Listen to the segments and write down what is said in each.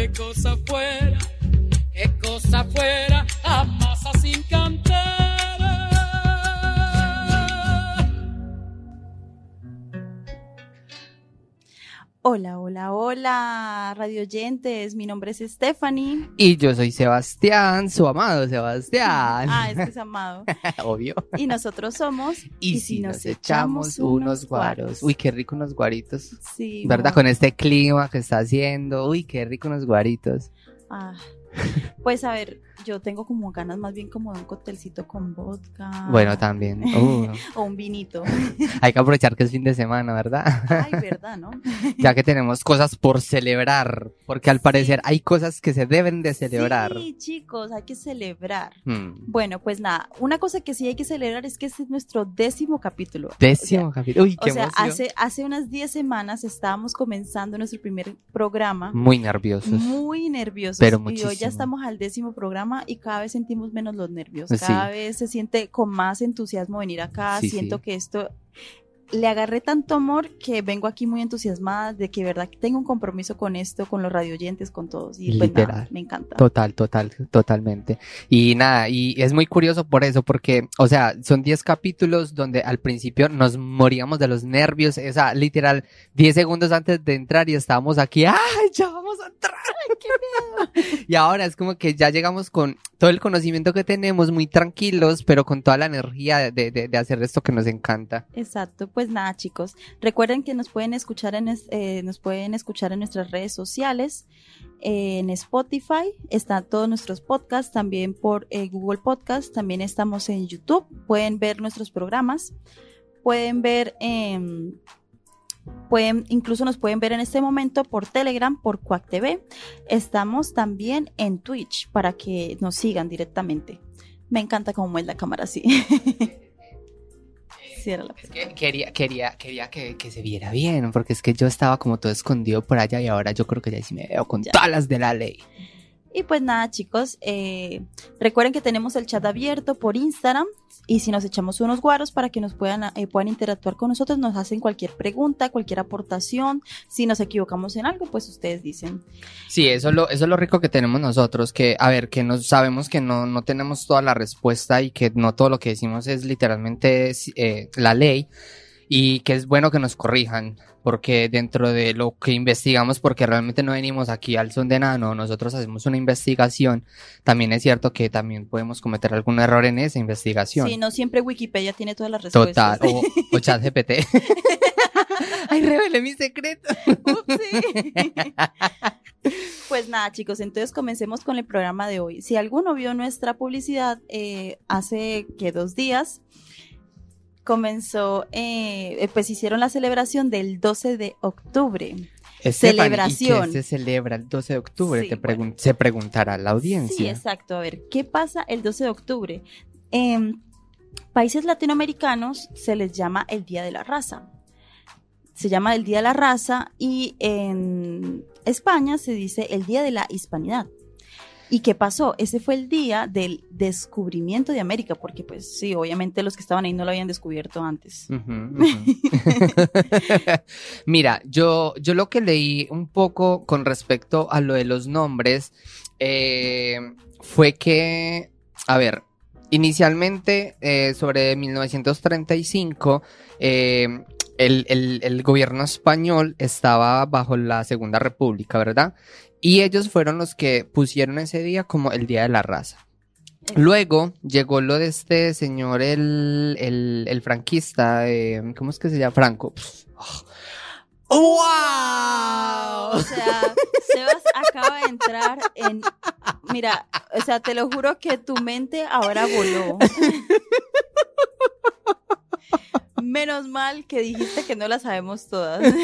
qué cosa fuera, qué cosa fuera, a masa sin cantera. Hola, hola, hola, radio oyentes. Mi nombre es Stephanie. Y yo soy Sebastián, su amado Sebastián. Ah, es que es amado. Obvio. Y nosotros somos. Y, si nos, echamos unos guaros. Uy, qué rico unos guaritos. Sí. ¿Verdad? Con este clima que está haciendo. Uy, qué rico unos guaritos. Ah, Pues a ver, yo tengo como ganas más bien como de un coctelcito con vodka. Bueno, también. Uh, O un vinito. hay que aprovechar que es fin de semana, ¿verdad? Ay, verdad, ¿no? ya que tenemos cosas por celebrar. Porque al Sí. parecer hay cosas que se deben de celebrar. Sí, chicos, hay que celebrar. Hmm. Bueno, pues nada, una cosa que sí hay que celebrar es que este es nuestro décimo capítulo. Décimo capítulo. Uy, O qué sea, emoción. hace, hace unas 10 semanas estábamos comenzando nuestro primer programa. Muy nerviosos. Muy nerviosos. Pero y hoy ya estamos al décimo programa y cada vez sentimos menos los nervios. Sí. Cada vez se siente con más entusiasmo venir acá. Sí, Siento sí. que esto le agarré tanto amor que vengo aquí muy entusiasmada de que verdad tengo un compromiso con esto, con los radioyentes, con todos. Y pues nada, Literal. me encanta. Total, total, totalmente. Y nada, y es muy curioso por eso, porque, o sea, son 10 capítulos donde al principio nos moríamos de los nervios, o sea, literal, 10 segundos antes de entrar y estábamos aquí, ¡ay, ya vamos a entrar! ¡Qué miedo! y ahora es como que ya llegamos con todo el conocimiento que tenemos, muy tranquilos, pero con toda la energía de, de, hacer esto que nos encanta. Exacto, pues nada chicos, recuerden que nos pueden escuchar en eh, nos pueden escuchar en nuestras redes sociales, eh, en Spotify, están todos nuestros podcasts, también por eh, Google Podcast, también estamos en YouTube, pueden ver nuestros programas, pueden ver, em, pueden, incluso nos pueden ver en este momento por Telegram, por Quack TV, estamos también en Twitch para que nos sigan directamente. Me encanta cómo es la cámara así. Cierra la Es que quería, quería, quería que, que se viera bien, porque es que yo estaba como todo escondido por allá y ahora yo creo que ya sí me veo con Ya. todas las de la ley. Y pues nada, chicos, eh, recuerden que tenemos el chat abierto por Instagram y si nos echamos unos guaros para que nos puedan, eh, puedan interactuar con nosotros, nos hacen cualquier pregunta, cualquier aportación. Si nos equivocamos en algo, pues ustedes dicen. Sí, eso es lo, eso es lo rico que tenemos nosotros, que, a ver, que nos sabemos que no, no tenemos toda la respuesta y que no todo lo que decimos es literalmente eh, la ley y que es bueno que nos corrijan, porque dentro de lo que investigamos, porque realmente no venimos aquí al son de nada, no, nosotros hacemos una investigación, también es cierto que también podemos cometer algún error en esa investigación. Sí, no siempre Wikipedia tiene todas las respuestas. Total, o, o chat GPT. Ay, revelé mi secreto. Pues nada, chicos, entonces comencemos con el programa de hoy. Si alguno vio nuestra publicidad eh, hace que dos días, comenzó, eh, pues hicieron la celebración del 12 de octubre. Celebración. ¿Y qué se celebra el 12 de octubre? Sí, Te pregun- bueno. Se preguntará la Sí, audiencia. exacto. A ver, ¿qué pasa el 12 de octubre? En países latinoamericanos se les llama el Día de la Raza. Se llama el Día de la Raza y en España se dice el Día de la Hispanidad. ¿Y qué pasó? Ese fue el día del descubrimiento de América, porque pues sí, obviamente los que estaban ahí no lo habían descubierto antes. Mira, yo, yo lo que leí un poco con respecto a lo de los nombres eh, fue que, a ver, inicialmente eh, sobre 1935 eh, el- el gobierno español estaba bajo la Segunda República, ¿verdad? Y ellos fueron los que pusieron ese día como el Día de la Raza. Luego llegó lo de este señor, el, el, el franquista, eh, ¿cómo es que se llama? Franco. Pff, oh. O ¡Wow! sea, Sebas acaba de entrar en. Mira, o sea, te lo juro que tu mente ahora voló. Menos mal que dijiste que no la sabemos todas.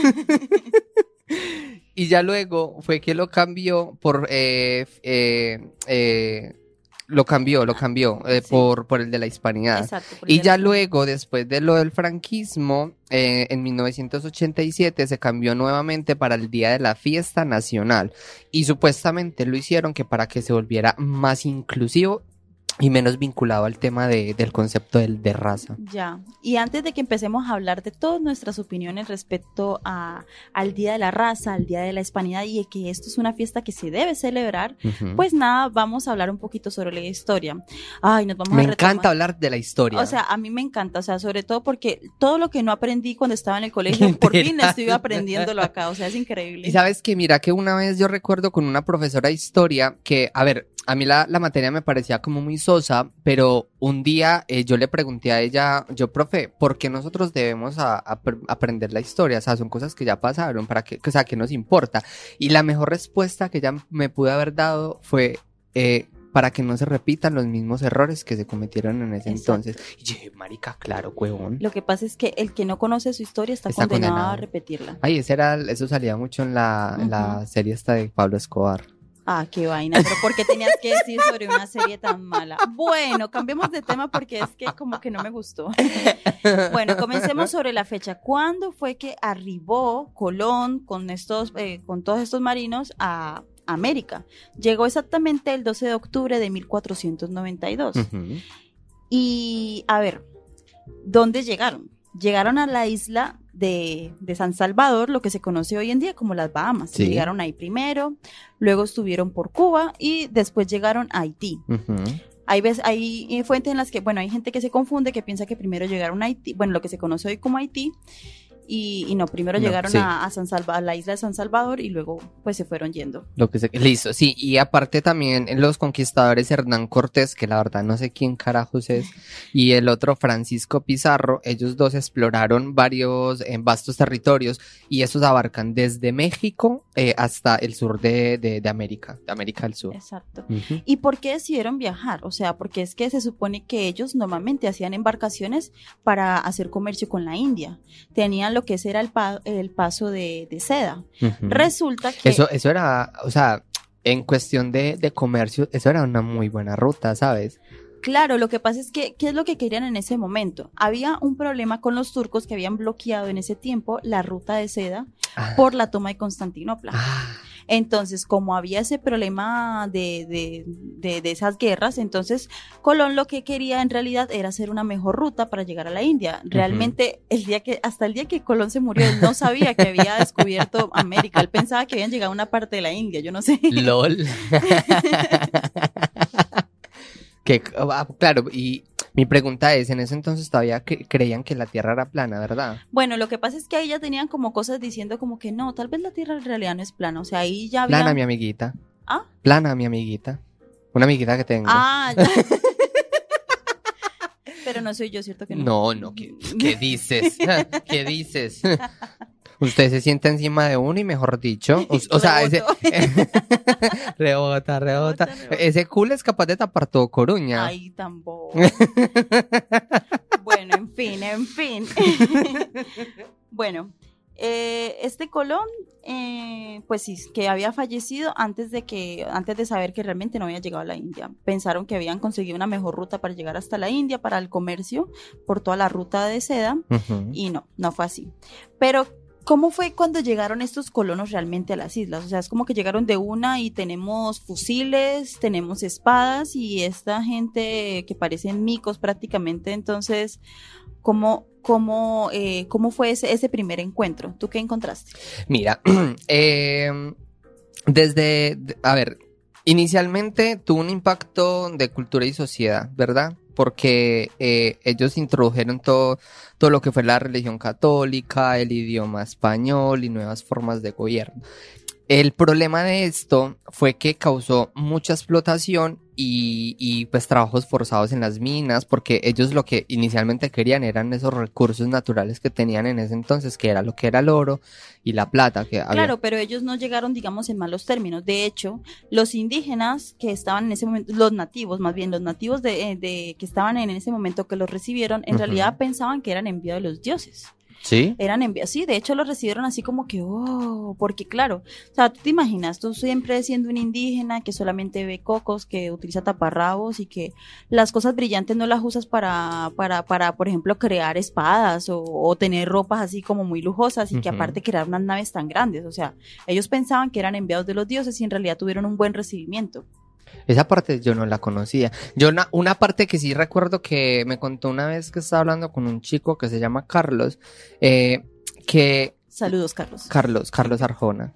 Y ya luego fue que lo cambió por, eh, eh, eh, lo cambió, lo cambió eh, Sí. por, por el de la hispanidad. Exacto. Y ya luego, después de lo del franquismo, eh, en 1987 se cambió nuevamente para el Día de la Fiesta Nacional. Y supuestamente lo hicieron que para que se volviera más inclusivo y menos vinculado al tema de, del concepto del, de raza. Ya, y antes de que empecemos a hablar de todas nuestras opiniones respecto a, al Día de la Raza, al Día de la Hispanidad y de que esto es una fiesta que se debe celebrar, pues nada, vamos a hablar un poquito sobre la historia. Ay, nos vamos me a encanta hablar de la historia. O sea, a mí me encanta, o sea, sobre todo porque todo lo que no aprendí cuando estaba en el colegio, por fin estoy aprendiéndolo acá, o sea, es increíble. Y sabes que mira que una vez yo recuerdo con una profesora de historia que, a ver, a mí la, la materia me parecía como muy sosa, pero un día eh, yo le pregunté a ella, yo, profe, ¿por qué nosotros debemos a- a- aprender la historia? O sea, son cosas que ya pasaron, ¿para qué? O sea, ¿qué nos importa? Y la mejor respuesta que ella me pudo haber dado fue, eh, para que no se repitan los mismos errores que se cometieron en ese Exacto. entonces. Y dije, marica, claro, huevón. Lo que pasa es que el que no conoce su historia está, Está condenado, condenado. a repetirla. Ay, ese era, eso salía mucho en la, en la serie esta de Pablo Escobar. Ah, qué vaina, pero ¿por qué tenías que decir sobre una serie tan mala? Bueno, cambiemos de tema porque es que como que no me gustó. Bueno, comencemos sobre la fecha. ¿Cuándo fue que arribó Colón con estos, eh, con todos estos marinos a América? Llegó exactamente el 12 de octubre de 1492. Ujú. Y a ver, ¿dónde llegaron? Llegaron a la isla de, de San Salvador, lo que se conoce hoy en día como las Bahamas. Sí. Llegaron ahí primero, luego estuvieron por Cuba y después llegaron a Haití. Hay, ves, hay fuentes en las que, bueno, hay gente que se confunde, que piensa que primero llegaron a Haití, bueno, lo que se conoce hoy como Haití, y, y no, primero No, llegaron sí. a, a San Salva- a la isla de San Salvador y luego pues se fueron yendo. Lo que se... Listo, sí, y aparte también los conquistadores Hernán Cortés, que la verdad no sé quién carajos es, y el otro Francisco Pizarro, ellos dos exploraron varios en vastos territorios y esos abarcan desde México eh, hasta el sur de, de, de América, de América del Sur. Exacto. ¿Y por qué decidieron viajar? O sea, porque es que se supone que ellos normalmente hacían embarcaciones para hacer comercio con la India. Tenían lo que era el, pa- el paso de, de seda. Resulta que... Eso, eso era, o sea, en cuestión de, de comercio, eso era una muy buena ruta, ¿sabes? Claro, lo que pasa es que, ¿qué es lo que querían en ese momento? Había un problema con los turcos que habían bloqueado en ese tiempo la ruta de seda Ah. por la toma de Constantinopla. Ah, Entonces, como había ese problema de, de, de, de esas guerras, entonces Colón lo que quería en realidad era hacer una mejor ruta para llegar a la India. Realmente, el día que, hasta el día que Colón se murió, él no sabía que había descubierto América. Él pensaba que habían llegado a una parte de la India, yo no sé. LOL. que, ah, claro, y mi pregunta es, en ese entonces todavía cre- creían que la Tierra era plana, ¿verdad? Bueno, lo que pasa es que ahí ya tenían como cosas diciendo como que no, tal vez la Tierra en realidad no es plana. O sea, ahí ya había... Plana, mi amiguita. ¿Ah? Plana, mi amiguita. Una amiguita que tengo. Ah, ya. Pero no soy yo, ¿cierto que no? no, no, ¿qué, qué dices? ¿Qué dices? Usted se sienta encima de uno y mejor dicho, o, o sea, ese, rebota, rebota. Ese culo es capaz de tapar todo Coruña. Ay, tampoco. bueno, en fin, en fin. bueno, eh, este Colón, eh, pues sí, que había fallecido antes de que, antes de saber que realmente no había llegado a la India. Pensaron que habían conseguido una mejor ruta para llegar hasta la India, para el comercio, por toda la ruta de seda, y no, no fue así. Pero, ¿cómo fue cuando llegaron estos colonos realmente a las islas? O sea, es como que llegaron de una y tenemos fusiles, tenemos espadas y esta gente que parecen micos prácticamente. Entonces, ¿cómo, cómo, eh, cómo fue ese, ese primer encuentro? ¿Tú qué encontraste? Mira, eh, desde, a ver, inicialmente tuvo un impacto de cultura y sociedad, ¿verdad? Porque eh, ellos introdujeron todo, todo lo que fue la religión católica, el idioma español y nuevas formas de gobierno. El problema de esto fue que causó mucha explotación y, y, pues trabajos forzados en las minas, porque ellos lo que inicialmente querían eran esos recursos naturales que tenían en ese entonces, que era lo que era el oro y la plata que había. Claro, pero ellos no llegaron, digamos, en malos términos. De hecho, los indígenas que estaban en ese momento, los nativos, más bien los nativos de, eh, de que estaban en ese momento que los recibieron, en realidad pensaban que eran enviados de los dioses. Sí. Eran enviados, sí, de hecho los recibieron así como que, oh, porque claro, o sea, tú te imaginas, tú siempre siendo un indígena que solamente ve cocos, que utiliza taparrabos y que las cosas brillantes no las usas para, para, para, por ejemplo, crear espadas o, o tener ropas así como muy lujosas y que aparte crear unas naves tan grandes, o sea, ellos pensaban que eran enviados de los dioses y en realidad tuvieron un buen recibimiento. Esa parte yo no la conocía. Yo una, una parte que sí recuerdo que me contó una vez que estaba hablando con un chico que se llama Carlos, eh, que Saludos, Carlos. Carlos, Carlos Arjona,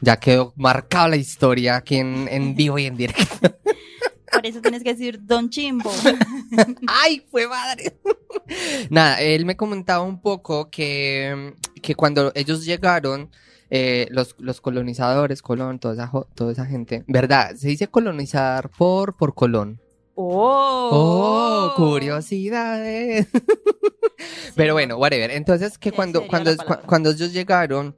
ya quedó marcada la historia aquí en, en vivo y en directo. por eso tienes que decir Don Chimbo. ¡Ay, fue madre! Nada, él me comentaba un poco que, que cuando ellos llegaron, eh, los, los colonizadores, Colón, toda esa, toda esa gente, ¿verdad? Se dice colonizar por, por Colón. Oh, Oh, curiosidades. Pero bueno, whatever. Entonces, que cuando, cuando, cuando ellos llegaron,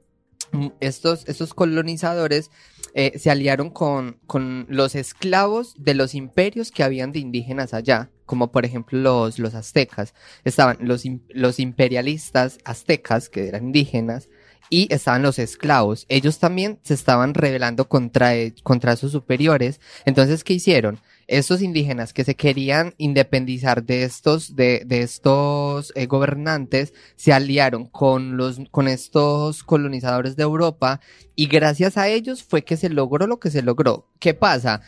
mm, estos, estos colonizadores eh, se aliaron con, con los esclavos de los imperios que habían de indígenas allá, como por ejemplo los, los aztecas. Estaban los, los imperialistas aztecas, que eran indígenas, y estaban los esclavos. Ellos también se estaban rebelando contra, e- contra sus superiores. Entonces, ¿qué hicieron? Estos indígenas que se querían independizar de estos, de, de estos eh, gobernantes, se aliaron con los, con estos colonizadores de Europa y gracias a ellos fue que se logró lo que se logró. ¿Qué pasa?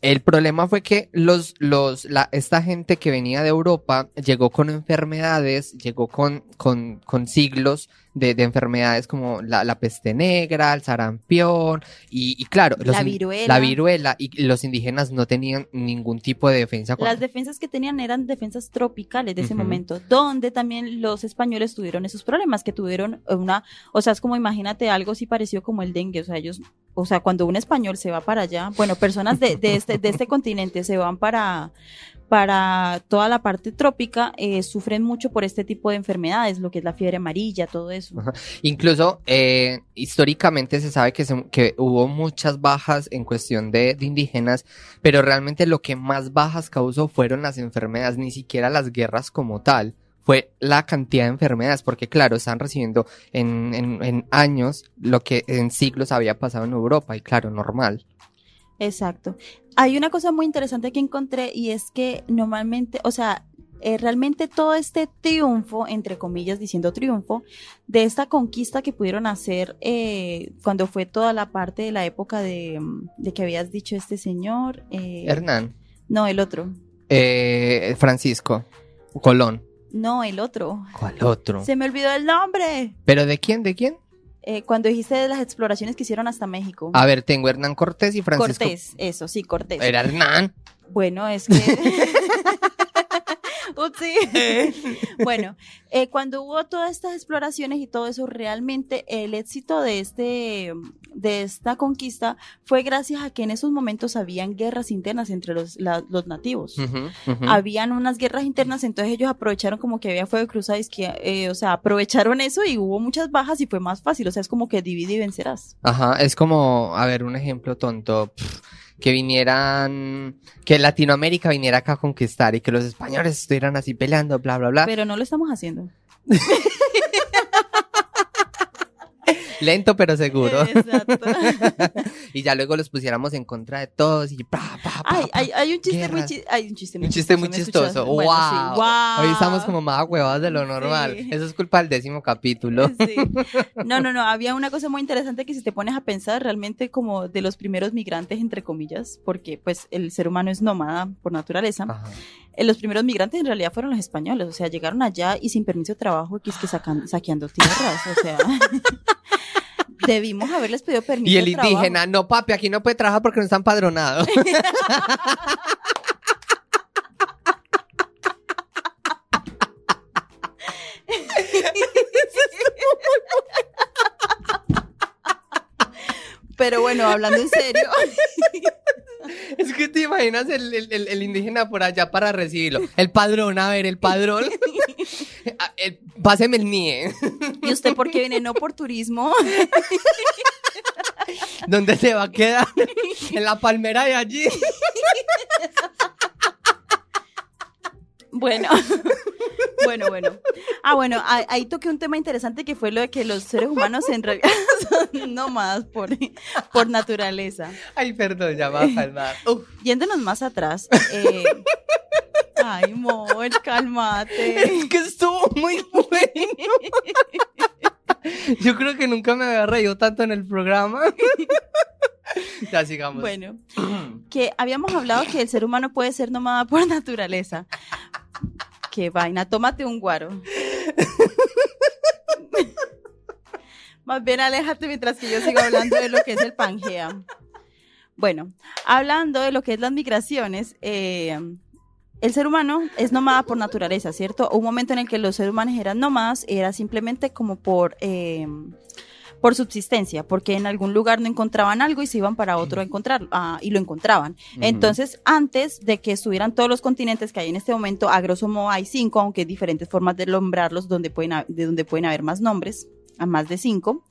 El problema fue que los, los, la, esta gente que venía de Europa llegó con enfermedades, llegó con, con, con siglos de, de enfermedades como la, la peste negra, el sarampión, y, y claro, los La viruela. la viruela, y los indígenas no tenían ningún tipo de defensa. Las defensas que tenían eran defensas tropicales de ese momento, donde también los españoles tuvieron esos problemas, que tuvieron una, o sea, es como imagínate algo así parecido como el dengue, o sea, ellos, o sea, cuando un español se va para allá, bueno, personas de, de este, de este continente se van para, para toda la parte trópica, eh, sufren mucho por este tipo de enfermedades, lo que es la fiebre amarilla, todo eso. Incluso eh, históricamente se sabe que, se- que hubo muchas bajas en cuestión de, indígenas, pero realmente lo que más bajas causó fueron las enfermedades, ni siquiera las guerras como tal. Fue la cantidad de enfermedades, porque claro, están recibiendo en, en, en años lo que en siglos había pasado en Europa, y claro, normal. Exacto. Hay una cosa muy interesante que encontré y es que normalmente, o sea, eh, realmente todo este triunfo, entre comillas diciendo triunfo, de esta conquista que pudieron hacer eh, cuando fue toda la parte de la época de, mm, de que habías dicho este señor. eh, Hernán, no, el otro. eh, Francisco, Colón. No, el otro. ¿Cuál otro? Se me olvidó el nombre. ¿Pero de quién? ¿De quién? Eh, cuando dijiste de las exploraciones que hicieron hasta México. A ver, tengo Hernán Cortés y Francisco. Cortés, eso, sí, Cortés. Era Hernán. Bueno, es que. Upsi. bueno, eh, cuando hubo todas estas exploraciones y todo eso, realmente el éxito de este de esta conquista fue gracias a que en esos momentos habían guerras internas entre los, la- los nativos. Habían unas guerras internas, entonces ellos aprovecharon como que había fuego que, eh, o sea, aprovecharon eso y hubo muchas bajas y fue más fácil, o sea, es como que divide y vencerás. Ajá, es como, a ver, un ejemplo tonto, que vinieran, que Latinoamérica viniera acá a conquistar y que los españoles estuvieran así peleando, bla, bla, bla. Pero no lo estamos haciendo. Lento pero seguro. Exacto. y ya luego los pusiéramos en contra de todos y pa, pa, pa, Ay, hay, hay un chiste muy chistoso. Hay un chiste muy Un chiste muy chistoso. Bueno, wow. sí, wow. Hoy estamos como más huevados de lo normal. Sí. Eso es culpa del décimo capítulo. Sí. No, no, no. Había una cosa muy interesante que si te pones a pensar realmente como de los primeros migrantes, entre comillas, porque pues el ser humano es nómada por naturaleza. Ajá. Eh, los primeros migrantes en realidad fueron los españoles. O sea, llegaron allá y sin permiso de trabajo, que es que sacan, saqueando tierras. O sea, debimos haberles pedido permiso Y el de indígena, no papi, aquí no puede trabajar porque no está empadronado. Pero bueno, hablando en serio. Es que te imaginas el, el- el- el indígena por allá para recibirlo. El padrón, a ver, el padrón. Ah, el- páseme el NIE. ¿Y usted por qué viene? No por turismo. ¿Dónde se va a quedar? En la palmera de allí. Bueno, bueno, bueno. Ah, bueno, ahí, toqué un tema interesante que fue lo de que los seres humanos en realidad son nómadas por, por naturaleza. Ay, perdón, ya va a Yéndonos más atrás. eh, ay, amor, cálmate. es que estuvo muy bueno. Yo creo que nunca me había reído tanto en el programa. Ya sigamos. Bueno, que habíamos hablado que el ser humano puede ser nómada por naturaleza. Qué vaina, tómate un guaro. Más bien aléjate mientras que yo sigo hablando de lo que es el Pangea. Bueno, hablando de lo que es las migraciones, eh, el ser humano es nómada por naturaleza, ¿cierto? Un momento en el que los seres humanos eran nómadas era simplemente como por, eh, por subsistencia, porque en algún lugar no encontraban algo y se iban para otro a encontrar, ah, y lo encontraban. Entonces, antes de que estuvieran todos los continentes que hay en este momento, a grosso modo hay cinco, aunque hay diferentes formas de nombrarlos, donde pueden, de donde pueden haber más nombres, a más de cinco,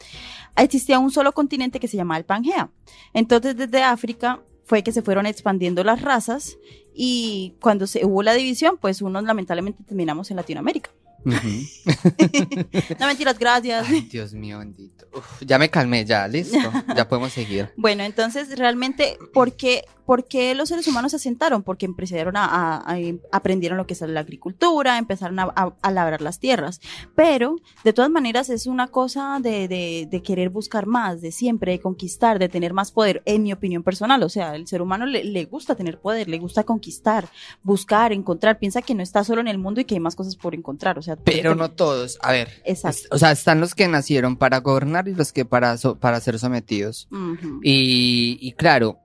existía un solo continente que se llamaba el Pangea. Entonces, desde África fue que se fueron expandiendo las razas y cuando se hubo la división, pues unos lamentablemente terminamos en Latinoamérica. No mentiras, gracias. Ay, Dios mío bendito. Uf, ya me calmé, ya, listo. Ya podemos seguir. Bueno, entonces realmente, ¿por qué, por qué los seres humanos se asentaron? Porque empezaron a, a- a- aprendieron lo que es la agricultura, empezaron a, a- a labrar las tierras. Pero, de todas maneras, es una cosa de, de- de querer buscar más, de siempre, de conquistar, de tener más poder, en mi opinión personal. O sea, el ser humano le, le gusta tener poder, le gusta conquistar, buscar, encontrar. Piensa que no está solo en el mundo y que hay más cosas por encontrar. O sea, Pero no todos. A ver. Exacto. es- o sea, están los que nacieron para gobernar y los que para, so- para ser sometidos. Ujú. Y, y claro,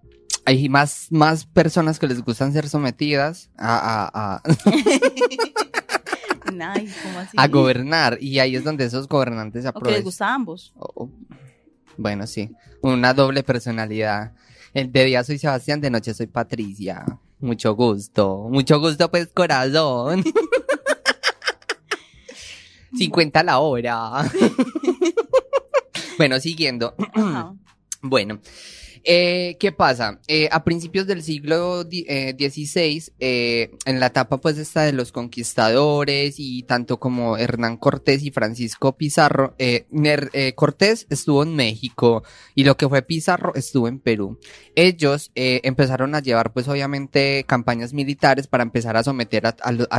hay más, más personas que les gustan ser sometidas a, a, a, Nice, ¿cómo así? a gobernar. Y ahí es donde esos gobernantes se O que les aprovechan. gusta a ambos. O- o- bueno, sí. Una doble personalidad. El de día soy Sebastián, de noche soy Patricia. Mucho gusto. Mucho gusto, pues, corazón. 50 la hora. bueno, siguiendo. Bueno, eh, ¿qué pasa? Eh, a principios del siglo di- eh, XVI, eh, en la etapa pues esta de los conquistadores y tanto como Hernán Cortés y Francisco Pizarro, eh, eh, Cortés estuvo en México y lo que fue Pizarro estuvo en Perú. Ellos eh, empezaron a llevar pues obviamente campañas militares para empezar a someter a,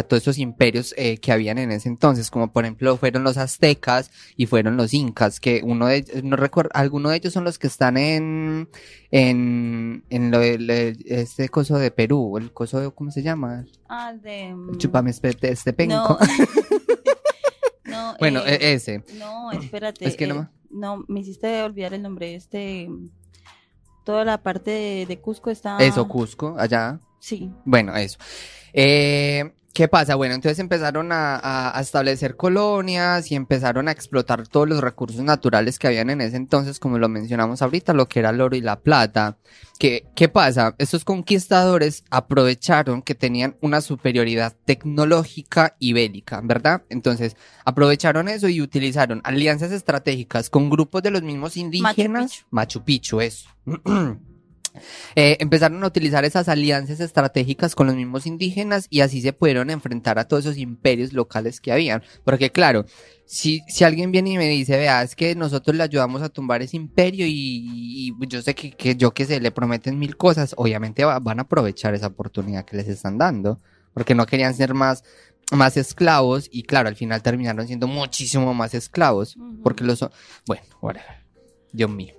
todos esos imperios que habían en ese entonces, como por ejemplo fueron los aztecas y fueron los incas, que uno de no recuerdo, alguno de ellos son los que están en en, en lo este coso de Perú, el coso de, ¿cómo se llama? Ah, de. mm, Chúpame este, este penco. No. No, bueno, eh, e- ese. No, espérate. Es que eh, no me- no, me hiciste olvidar el nombre. Este. Toda la parte de, de Cusco está. Eso, Cusco, allá. Sí. Bueno, eso. Eh, ¿Qué pasa? Bueno, entonces empezaron a, a- establecer colonias y empezaron a explotar todos los recursos naturales que habían en ese entonces, como lo mencionamos ahorita, lo que era el oro y la plata. ¿Qué, qué pasa? Estos conquistadores aprovecharon que tenían una superioridad tecnológica y bélica, ¿verdad? Entonces aprovecharon eso y utilizaron alianzas estratégicas con grupos de los mismos indígenas. Machu Picchu, eso. Eh, empezaron a utilizar esas alianzas estratégicas con los mismos indígenas y así se pudieron enfrentar a todos esos imperios locales que habían. Porque claro, si, si alguien viene y me dice, vea, es que nosotros le ayudamos a tumbar ese imperio y, y yo sé que, que yo que sé, le prometen mil cosas, obviamente va- van a aprovechar esa oportunidad que les están dando. Porque no querían ser más, más esclavos y claro, al final terminaron siendo muchísimo más esclavos. Ujú. Porque los... Bueno, whatever. Dios mío.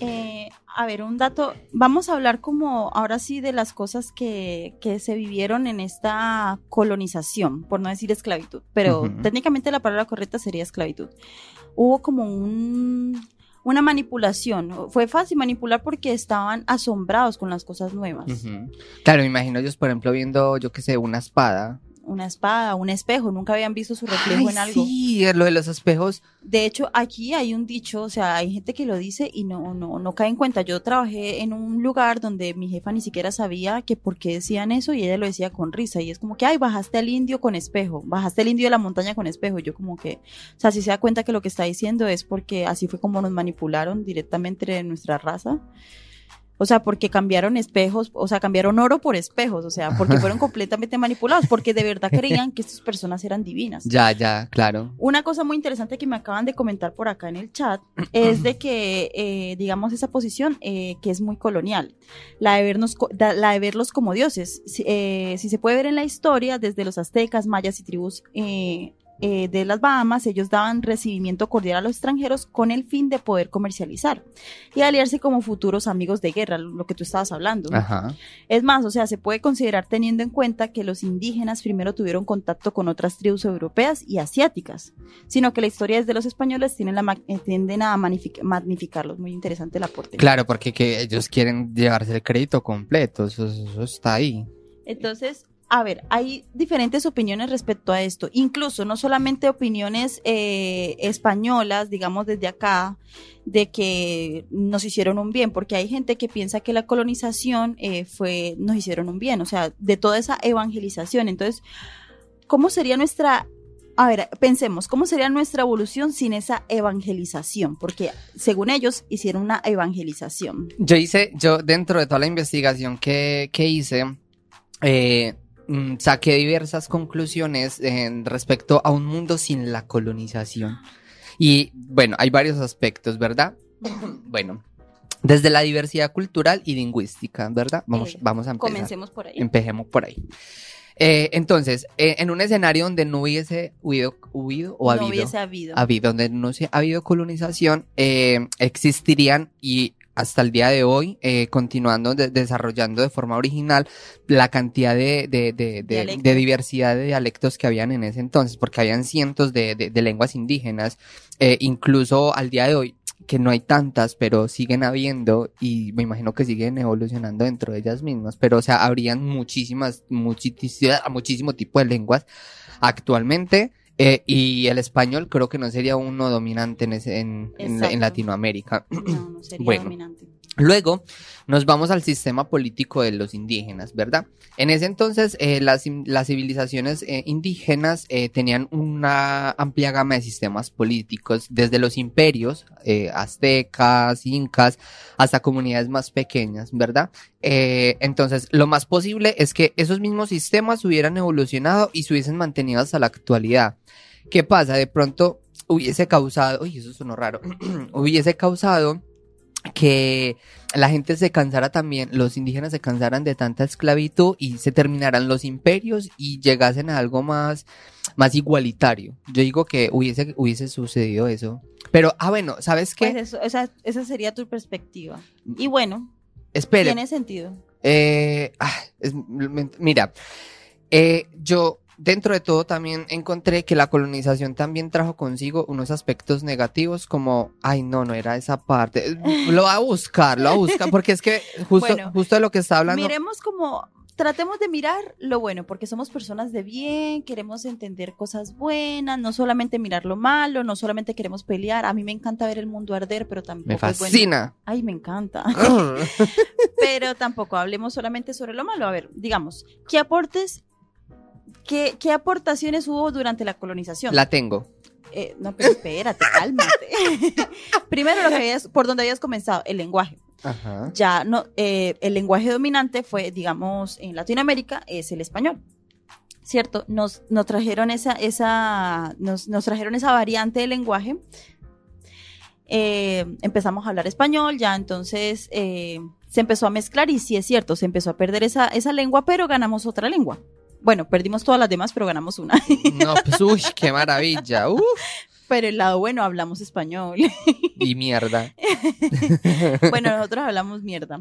Eh, a ver, un dato. Vamos a hablar como ahora sí de las cosas que, que se vivieron en esta colonización, por no decir esclavitud, pero técnicamente la palabra correcta sería esclavitud. Hubo como un, una manipulación. Fue fácil manipular porque estaban asombrados con las cosas nuevas. Claro, me imagino ellos, por ejemplo, viendo, yo qué sé, una espada. Una espada, un espejo, nunca habían visto su reflejo Ay, en algo. Sí, lo de los espejos. De hecho, aquí hay un dicho, o sea, hay gente que lo dice y no, no, no cae en cuenta. Yo trabajé en un lugar donde mi jefa ni siquiera sabía que por qué decían eso y ella lo decía con risa. Y es como que, ay, bajaste al indio con espejo, bajaste al indio de la montaña con espejo. Y yo como que, o sea, si se da cuenta que lo que está diciendo es porque así fue como nos manipularon directamente de nuestra raza. O sea, porque cambiaron espejos, o sea, cambiaron oro por espejos, o sea, porque fueron completamente manipulados, porque de verdad creían que estas personas eran divinas. Ya, ya, claro. Una cosa muy interesante que me acaban de comentar por acá en el chat es de que, eh, digamos, esa posición eh, que es muy colonial, la de, vernos, la de verlos como dioses. Si, eh, si se puede ver en la historia, desde los aztecas, mayas y tribus eh, de las Bahamas, ellos daban recibimiento cordial a los extranjeros con el fin de poder comercializar y aliarse como futuros amigos de guerra, lo que tú estabas hablando. ¿no? Ajá. Es más, o sea, se puede considerar teniendo en cuenta que los indígenas primero tuvieron contacto con otras tribus europeas y asiáticas, sino que la historia desde los españoles tienden a, ma- eh, tienden a magnific- magnificarlos. Muy interesante el aporte. Claro, porque que ellos quieren llevarse el crédito completo, eso, eso está ahí. Entonces, a ver, hay diferentes opiniones respecto a esto, incluso no solamente opiniones eh, españolas, digamos desde acá, de que nos hicieron un bien, porque hay gente que piensa que la colonización eh, fue, nos hicieron un bien, o sea, de toda esa evangelización. Entonces, ¿cómo sería nuestra, a ver, pensemos, ¿cómo sería nuestra evolución sin esa evangelización? Porque según ellos hicieron una evangelización. Yo hice, yo dentro de toda la investigación que, que hice, eh, saqué diversas conclusiones en respecto a un mundo sin la colonización. Y bueno, hay varios aspectos, ¿verdad? bueno, desde la diversidad cultural y lingüística, ¿verdad? Vamos, Eh, vamos a empezar. Comencemos por ahí. Empecemos por ahí. Eh, entonces, eh, en un escenario donde no hubiese huido, huido o no habido, hubiese habido. habido, donde no se ha habido colonización, eh, existirían y hasta el día de hoy, eh, continuando de- desarrollando de forma original la cantidad de, de, de, de- Dialectos. de diversidad de dialectos que habían en ese entonces, porque habían cientos de, de- de lenguas indígenas, eh, incluso al día de hoy, que no hay tantas, pero siguen habiendo y me imagino que siguen evolucionando dentro de ellas mismas, pero o sea, habrían muchísimas, muchísimas, muchísimo tipo de lenguas actualmente. Eh, y el español creo que no sería uno dominante en, ese, en, en- Exacto. en Latinoamérica. No, no sería Bueno. dominante. Luego nos vamos al sistema político de los indígenas, ¿verdad? En ese entonces eh, las, civilizaciones eh, indígenas eh, tenían una amplia gama de sistemas políticos, desde los imperios, aztecas, incas, hasta comunidades más pequeñas, ¿verdad? Entonces, lo más posible es que esos mismos sistemas hubieran evolucionado y se hubiesen mantenido hasta la actualidad. ¿Qué pasa? De pronto hubiese causado, uy, eso sonó raro, hubiese causado que la gente se cansara también, los indígenas se cansaran de tanta esclavitud y se terminaran los imperios y llegasen a algo más, más igualitario. Yo digo que hubiese, hubiese sucedido eso. Pero, ah, bueno, ¿sabes qué? Pues eso, esa, esa sería tu perspectiva. Y bueno, Espere, tiene sentido. eh, ah, es- mira, eh, yo dentro de todo también encontré que la colonización también trajo consigo unos aspectos negativos como, ay no, no era esa parte. Lo va a buscar, lo va a buscar, porque es que justo, Bueno, justo de lo que está hablando. Miremos como, tratemos de mirar lo bueno, porque somos personas de bien, queremos entender cosas buenas, no solamente mirar lo malo, no solamente queremos pelear. A mí me encanta ver el mundo arder, pero tampoco Me es bueno. fascina. Ay, me encanta. pero tampoco hablemos solamente sobre lo malo. A ver, digamos, ¿qué aportes, qué, qué aportaciones hubo durante la colonización? La tengo. Eh, no, pero espérate, cálmate. Primero, lo que habías, por donde habías comenzado, el lenguaje. Ajá. Ya no, eh, el lenguaje dominante fue, digamos, en Latinoamérica, es el español. ¿Cierto? Nos, nos trajeron esa, esa, nos, nos trajeron esa variante de lenguaje. Eh, empezamos a hablar español, ya entonces eh, se empezó a mezclar y sí es cierto, se empezó a perder esa, esa lengua, pero ganamos otra lengua. Bueno, perdimos todas las demás, pero ganamos una. No, pues uy, qué maravilla. Uf, Pero el lado bueno, hablamos español. y mierda. bueno, nosotros hablamos mierda.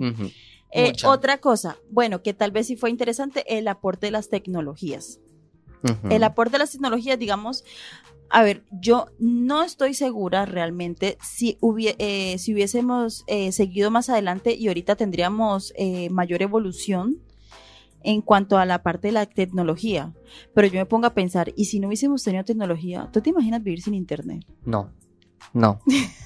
Eh, otra cosa, bueno, que tal vez sí fue interesante, el aporte de las tecnologías. El aporte de las tecnologías, digamos, a ver, yo no estoy segura realmente si, hubie- eh, si hubiésemos eh, seguido más adelante y ahorita tendríamos eh, mayor evolución en cuanto a la parte de la tecnología. Pero yo me pongo a pensar, ¿y si no hubiésemos tenido tecnología? ¿Tú te imaginas vivir sin internet? No. No.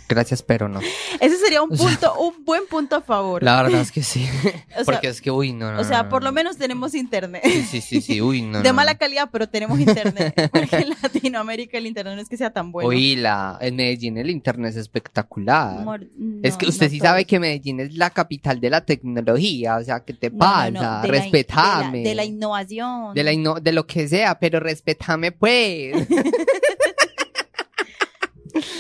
Gracias, pero no. Ese sería un punto, un buen punto a favor. La verdad es que sí. O sea, Porque es que, uy, no, no. o sea, no, por lo menos tenemos internet. Sí, sí, sí, sí, uy, no. de mala calidad, pero tenemos internet. Porque en Latinoamérica el internet no es que sea tan bueno. Uy, la, en Medellín el internet es espectacular. Es que usted sí sabe que Medellín es la capital de la tecnología, o sea, ¿qué te pasa? de la respetame. De la, de la innovación. De la inno- de lo que sea, pero respetame pues.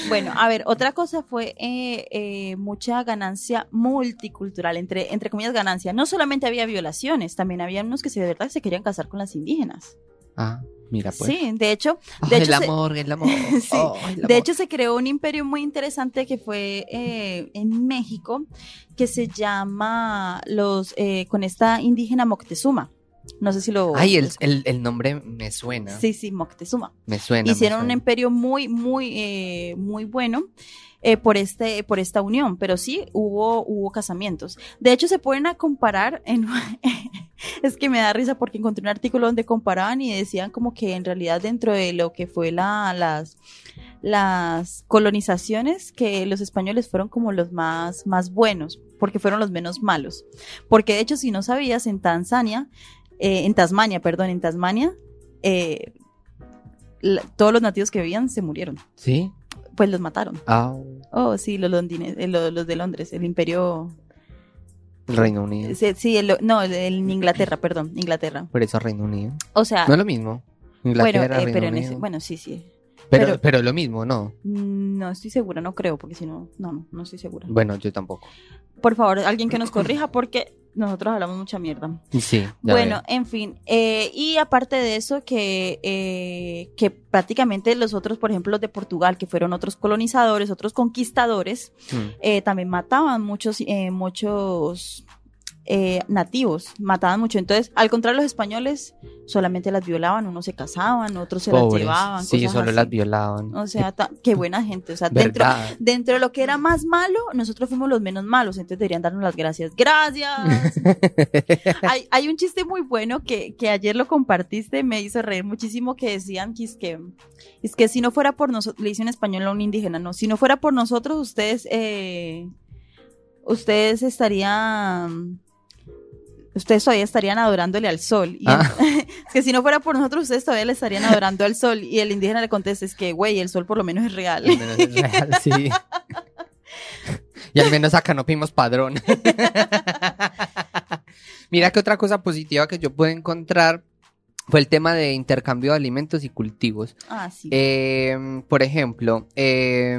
Bueno, a ver, otra cosa fue eh, eh, mucha ganancia multicultural, entre, entre comillas ganancia. No solamente había violaciones, también había unos que se, de verdad se querían casar con las indígenas. ah, Mira, pues. Sí, de hecho, de hecho el se- amor, el amor. Sí, el De hecho, se creó un imperio muy interesante que fue eh, en México, que se llama los eh, con esta indígena Moctezuma. No sé si lo. Ay, el, el, el nombre me suena. Sí, sí, Moctezuma. Me suena. me Hicieron un imperio muy, muy, eh, muy bueno. eh, por este por esta unión pero sí hubo hubo casamientos de hecho se pueden comparar en es que me da risa porque encontré un artículo donde comparaban y decían como que en realidad dentro de lo que fue la las las colonizaciones que los españoles fueron como los más más buenos porque fueron los menos malos porque de hecho si no sabías en Tanzania eh, en Tasmania perdón en Tasmania eh, la- todos los nativos que vivían se murieron Sí. pues los mataron Ah, oh sí los londines eh, lo- los, de Londres el imperio el Reino Unido. sí, sí, el- no el, el Inglaterra perdón Inglaterra Por eso Reino Unido. o sea No es lo mismo. bueno Inglaterra, eh, Reino pero en ese- bueno sí sí pero, pero- pero lo mismo, ¿no? Mm, no estoy segura no creo porque si no no no no estoy segura Bueno, yo tampoco. por favor alguien que nos corrija porque nosotros hablamos mucha mierda Sí. Bueno, veo. en fin, eh, y aparte de eso, que, eh, que prácticamente los otros, por ejemplo, los de Portugal, que fueron otros colonizadores, otros conquistadores, Mm. eh, también mataban muchos, eh, muchos eh, nativos, mataban mucho. Entonces, al contrario, los españoles solamente las violaban, unos se casaban, otros se las llevaban. Sí, solo así. las violaban. O sea, qué buena gente. O sea, dentro, dentro de lo que era más malo, nosotros fuimos los menos malos, entonces deberían darnos las gracias. Gracias. hay, hay un chiste muy bueno que, que ayer lo compartiste, me hizo reír muchísimo, que decían que es que, es que si no fuera por nosotros, le hice en español a un indígena, no, si no fuera por nosotros, ustedes, eh, ustedes estarían... Ustedes todavía estarían adorándole al sol. Y Ah. es que si no fuera por nosotros, ustedes todavía le estarían adorando al sol. Y el indígena le contesta, es que, güey, el sol por lo menos es real. Al menos es real, sí. Y al menos acá no pedimos padrón. Mira que otra cosa positiva que yo pude encontrar fue el tema de intercambio de alimentos y cultivos. Ah, sí. Eh, por ejemplo, eh,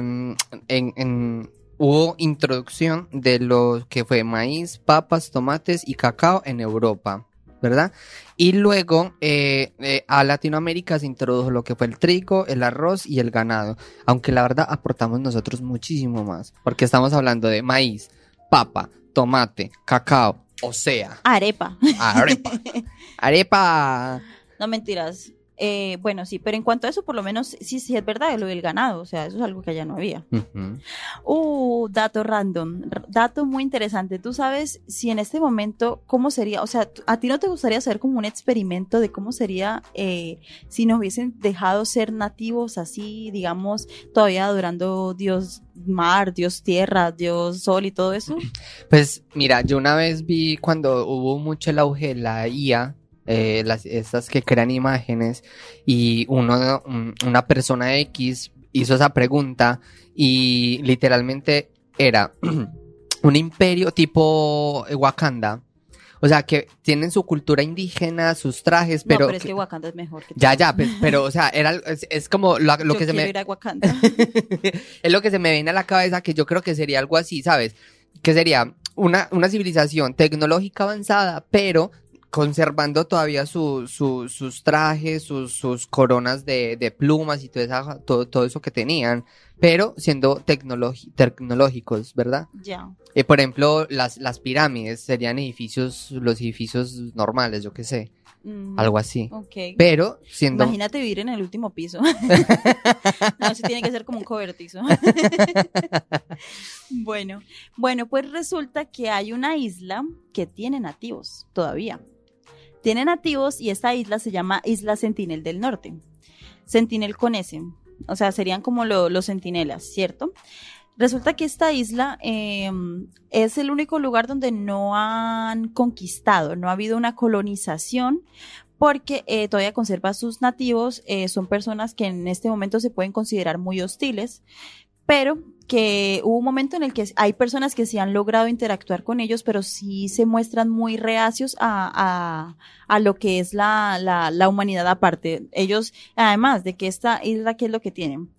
en, en- hubo introducción de lo que fue maíz, papas, tomates y cacao en Europa, ¿verdad? Y luego eh, eh, a Latinoamérica se introdujo lo que fue el trigo, el arroz y el ganado, aunque la verdad aportamos nosotros muchísimo más, porque estamos hablando de maíz, papa, tomate, cacao, o sea, Arepa. arepa. Arepa. No mentiras. Eh, bueno, sí, pero en cuanto a eso, por lo menos, sí, sí es verdad, lo del ganado, o sea, eso es algo que allá no había. Uh, dato random, dato muy interesante. ¿Tú sabes si en este momento cómo sería? O sea, ¿tú- ¿a ti no te gustaría hacer como un experimento de cómo sería eh, si nos hubiesen dejado ser nativos así, digamos, todavía adorando Dios mar, Dios tierra, Dios sol y todo eso? Pues mira, yo una vez vi cuando hubo mucho el auge de la IA, eh, las, estas que crean imágenes, y uno, un- una persona X hizo esa pregunta y literalmente era un imperio tipo Wakanda. O sea, que tienen su cultura indígena, sus trajes, no, pero... pero es que- que Wakanda es mejor que Ya, ya, pe- pero, o sea, era, es, es como lo, lo Yo que se me... ir a Wakanda. es lo que se me viene a la cabeza que yo creo que sería algo así, ¿sabes? Que sería una, una civilización tecnológica avanzada, pero conservando todavía su, su- sus trajes, sus, sus coronas de, de plumas y todo, esa- todo, todo eso que tenían, pero siendo tecnológicos, ¿verdad? ya. Eh, por ejemplo, las, las pirámides serían edificios, los edificios normales, yo qué sé, Mm, algo así. Ok. Pero siendo... Imagínate vivir en el último piso. no, eso tiene que ser como un cobertizo. bueno, bueno, pues resulta que hay una isla que tiene nativos todavía. Tiene nativos y esta isla se llama Isla Sentinel del Norte. Sentinel con S. O sea, serían como lo- los sentinelas, ¿cierto? Resulta que esta isla eh, es el único lugar donde no han conquistado, no ha habido una colonización, porque eh, todavía conserva sus nativos, eh, son personas que en este momento se pueden considerar muy hostiles, pero que hubo un momento en el que hay personas que sí han logrado interactuar con ellos, pero sí se muestran muy reacios a, a, a lo que es la, la, la humanidad aparte. Ellos, además de que esta isla, ¿qué es lo que tienen?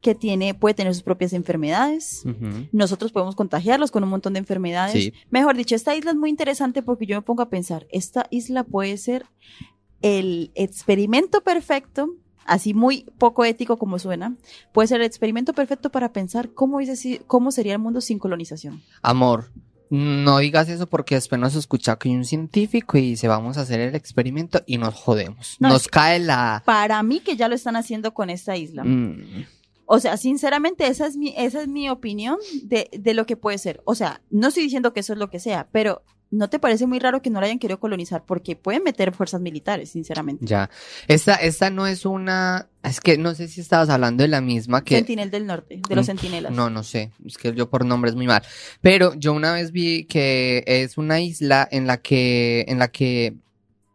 Que tiene, puede tener sus propias enfermedades, nosotros podemos contagiarlos con un montón de enfermedades. Sí. Mejor dicho, esta isla es muy interesante porque yo me pongo a pensar, esta isla puede ser el experimento perfecto, así muy poco ético como suena, puede ser el experimento perfecto para pensar cómo, cómo sería el mundo sin colonización. Amor, no digas eso porque después nos escucha que hay un científico y dice vamos a hacer el experimento y nos jodemos. No, nos cae la... Para mí que ya lo están haciendo con esta isla. Mm, O sea, sinceramente, esa es mi, esa es mi opinión de, de lo que puede ser. O sea, no estoy diciendo que eso es lo que sea, pero ¿no te parece muy raro que no la hayan querido colonizar? Porque pueden meter fuerzas militares, sinceramente. ya. Esta, esta no es una... Es que no sé si estabas hablando de la misma que... Sentinel del Norte, de los Mm, centinelas. No, no sé, es que yo por nombres muy mal. Pero yo una vez vi que es una isla en la que, en la que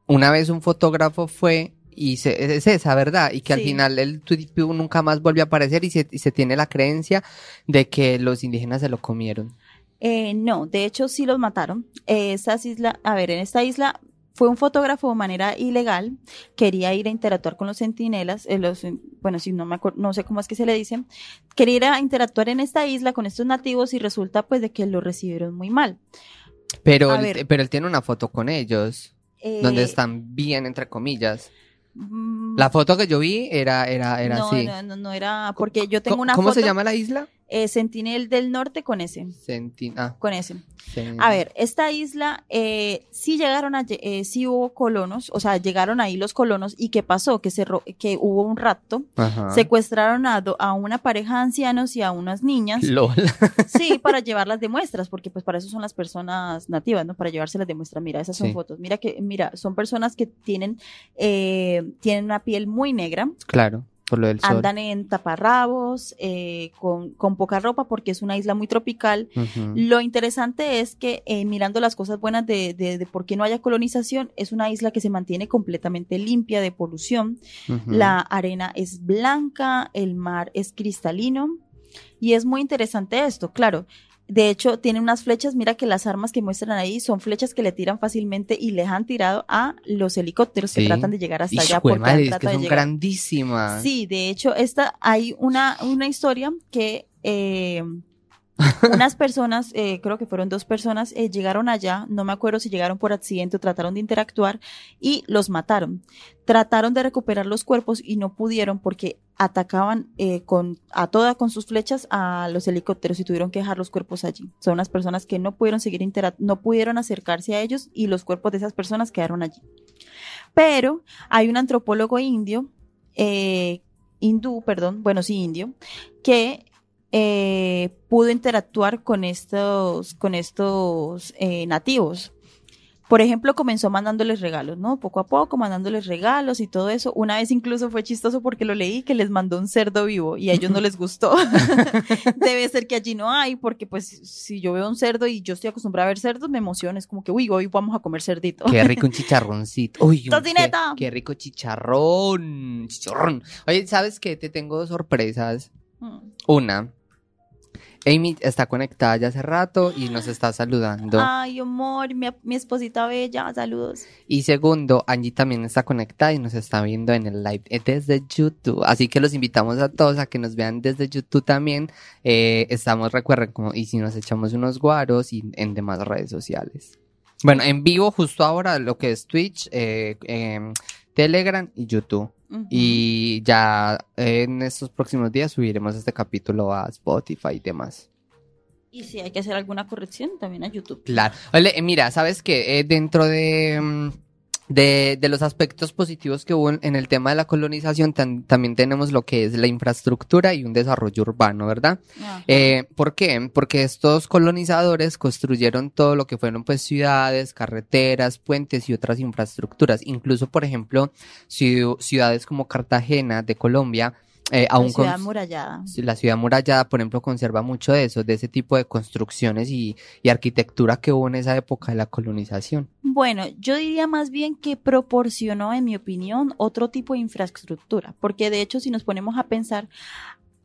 una vez un fotógrafo fue y se, es esa, ¿verdad? Y que al final el Tudipiu nunca más volvió a aparecer y se, y se tiene la creencia de que los indígenas se lo comieron. Eh, no, de hecho sí los mataron. Eh, esas islas, a ver, en esta isla fue un fotógrafo de manera ilegal, quería ir a interactuar con los centinelas, eh, los, eh, bueno, si no me acuerdo, no sé cómo es que se le dice, quería ir a interactuar en esta isla con estos nativos y resulta pues de que lo recibieron muy mal. Pero, A él, ver. pero él tiene una foto con ellos, Eh, donde están bien, entre comillas. mm, La foto que yo vi era, era, era no, así. no, no, no era, porque yo tengo ¿Cómo, una cómo foto, se llama la isla? Eh, Sentinel del Norte con ese, Sentin- ah, con ese. A ver, esta isla eh, sí llegaron a, eh, sí hubo colonos, o sea, llegaron ahí los colonos y qué pasó, que se ro- que hubo un rapto, Ajá. secuestraron a, a una pareja de ancianos y a unas niñas, LOL. sí, para llevarlas de muestras, porque pues para eso son las personas nativas, ¿no? Para llevárselas de muestra. Mira, esas son Sí. fotos. Mira que, mira, son personas que tienen, eh, tienen una piel muy negra, Claro, por lo del sol. andan en taparrabos, eh, con, con poca ropa, porque es una isla muy tropical. Lo interesante es que eh, mirando las cosas buenas de, de, de por qué no haya colonización, es una isla que se mantiene completamente limpia de polución. La arena es blanca, el mar es cristalino y es muy interesante esto, claro. De hecho, tiene unas flechas, mira que las armas que muestran ahí son flechas que le tiran fácilmente y les han tirado a los helicópteros que tratan de llegar hasta allá porque madre, es que son grandísimas. Sí, de hecho, esta hay una, una historia que eh, unas personas, eh, creo que fueron dos personas, eh, llegaron allá, no me acuerdo si llegaron por accidente o trataron de interactuar y los mataron. Trataron de recuperar los cuerpos y no pudieron porque atacaban eh, con, a toda con sus flechas a los helicópteros y tuvieron que dejar los cuerpos allí. Son unas personas que no pudieron seguir no pudieron acercarse a ellos y los cuerpos de esas personas quedaron allí. Pero hay un antropólogo indio eh, hindú, perdón, bueno, sí, indio, que eh, pudo interactuar con estos, con estos nativos. Por ejemplo, comenzó mandándoles regalos, ¿no? Poco a poco, mandándoles regalos y todo eso. Una vez incluso fue chistoso porque lo leí que les mandó un cerdo vivo y a ellos no les gustó. Debe ser que allí no hay, porque pues si yo veo un cerdo y yo estoy acostumbrada a ver cerdos, me emociona. Es como que, uy, hoy vamos a comer cerdito. Qué rico un chicharroncito. Uy, un- qué, qué rico chicharrón. Chicharrón. Oye, ¿sabes qué? Te tengo dos sorpresas. Mm. Una, Amy está conectada ya hace rato y nos está saludando. Ay, amor, mi, mi esposita bella, saludos. Y segundo, Angie también está conectada y nos está viendo en el live eh, desde YouTube. Así que los invitamos a todos a que nos vean desde YouTube también. Eh, estamos, recuerden, como, y si nos echamos unos guaros y en demás redes sociales. Bueno, en vivo justo ahora lo que es Twitch, eh, em, Telegram y YouTube. Y ya en estos próximos días subiremos este capítulo a Spotify y demás. Y si hay que hacer alguna corrección, también a YouTube. Claro. Oye, mira, ¿sabes qué? Eh, dentro de, mm, de, de los aspectos positivos que hubo en, en el tema de la colonización, tan- también tenemos lo que es la infraestructura y un desarrollo urbano, ¿verdad? Eh, ¿Por qué? Porque estos colonizadores construyeron todo lo que fueron pues ciudades, carreteras, puentes y otras infraestructuras. Incluso, por ejemplo, ciu- ciudades como Cartagena de Colombia, eh, La aún con- ciudad amurallada. La ciudad murallada, por ejemplo, conserva mucho de eso, de ese tipo de construcciones y, y arquitectura que hubo en esa época de la colonización. Bueno, yo diría más bien que proporcionó, en mi opinión, otro tipo de infraestructura, porque de hecho, si nos ponemos a pensar,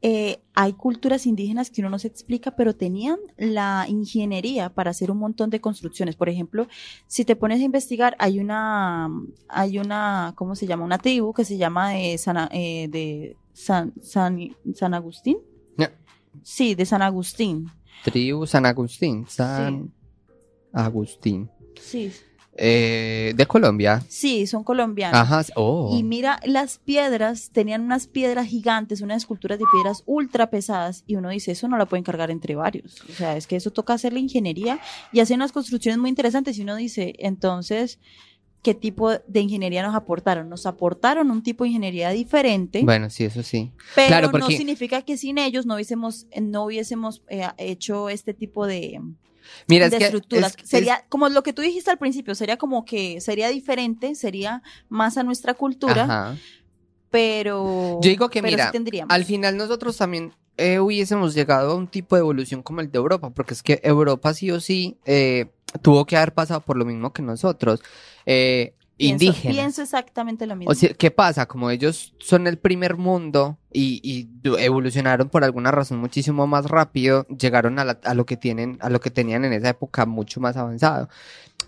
eh, hay culturas indígenas que uno no se explica, pero tenían la ingeniería para hacer un montón de construcciones. Por ejemplo, si te pones a investigar, hay una, hay una, ¿cómo se llama? Una tribu que se llama de San, eh, de San, San, San Agustín. No. Sí, de San Agustín. Tribu San Agustín, San Agustín. Sí. Eh, de Colombia. Sí, son colombianos. Ajá. Oh. Y mira, las piedras, tenían unas piedras gigantes, unas esculturas de piedras ultra pesadas, y uno dice, eso no la pueden cargar entre varios. O sea, es que eso toca hacer la ingeniería y hacer unas construcciones muy interesantes. Y uno dice, entonces, ¿qué tipo de ingeniería nos aportaron? Nos aportaron un tipo de ingeniería diferente, Bueno, sí, eso sí. pero claro, no significa que sin ellos no hubiésemos, no hubiésemos eh, hecho este tipo de, Mira, es de que estructuras. es- sería como lo que tú dijiste al principio, sería como que sería diferente, sería más a nuestra es- cultura, ajá. pero Yo digo que, sí mira. Al final nosotros también eh, hubiésemos llegado a un tipo de evolución como el de Europa, porque es que Europa sí o sí eh, tuvo que haber pasado por lo mismo que nosotros. Eh, indígenas. Pienso exactamente lo mismo. O sea, ¿qué pasa? Como ellos son el primer mundo y, y evolucionaron por alguna razón muchísimo más rápido, llegaron a, la- a lo que tienen, a lo que tenían en esa época mucho más avanzado.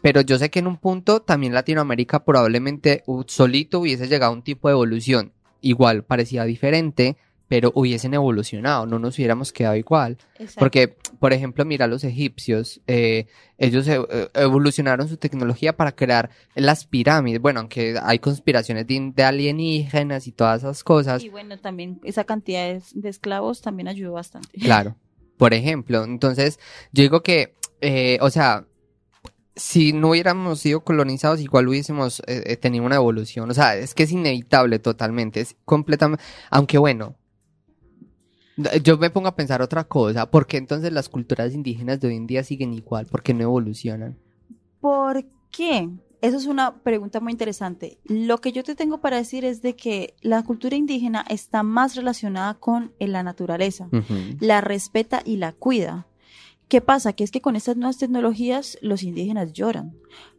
Pero yo sé que en un punto también Latinoamérica probablemente solito hubiese llegado a un tipo de evolución. Igual parecía diferente, pero hubiesen evolucionado, no nos hubiéramos quedado igual. Exacto. Porque, por ejemplo, mira los egipcios, eh, ellos e- e- evolucionaron su tecnología para crear las pirámides. Bueno, aunque hay conspiraciones de, de alienígenas y todas esas cosas, y bueno, también esa cantidad de, de esclavos también ayudó bastante. claro. Por ejemplo, entonces, yo digo que, eh, o sea, si no hubiéramos sido colonizados, igual hubiésemos eh, eh, tenido una evolución. O sea, es que es inevitable totalmente, es completamente, aunque bueno. Yo me pongo a pensar otra cosa, ¿por qué entonces las culturas indígenas de hoy en día siguen igual? ¿Por qué no evolucionan? ¿Por qué? Eso es una pregunta muy interesante. Lo que yo te tengo para decir es de que la cultura indígena está más relacionada con eh, la naturaleza. La respeta y la cuida. ¿Qué pasa? Que es que con estas nuevas tecnologías los indígenas lloran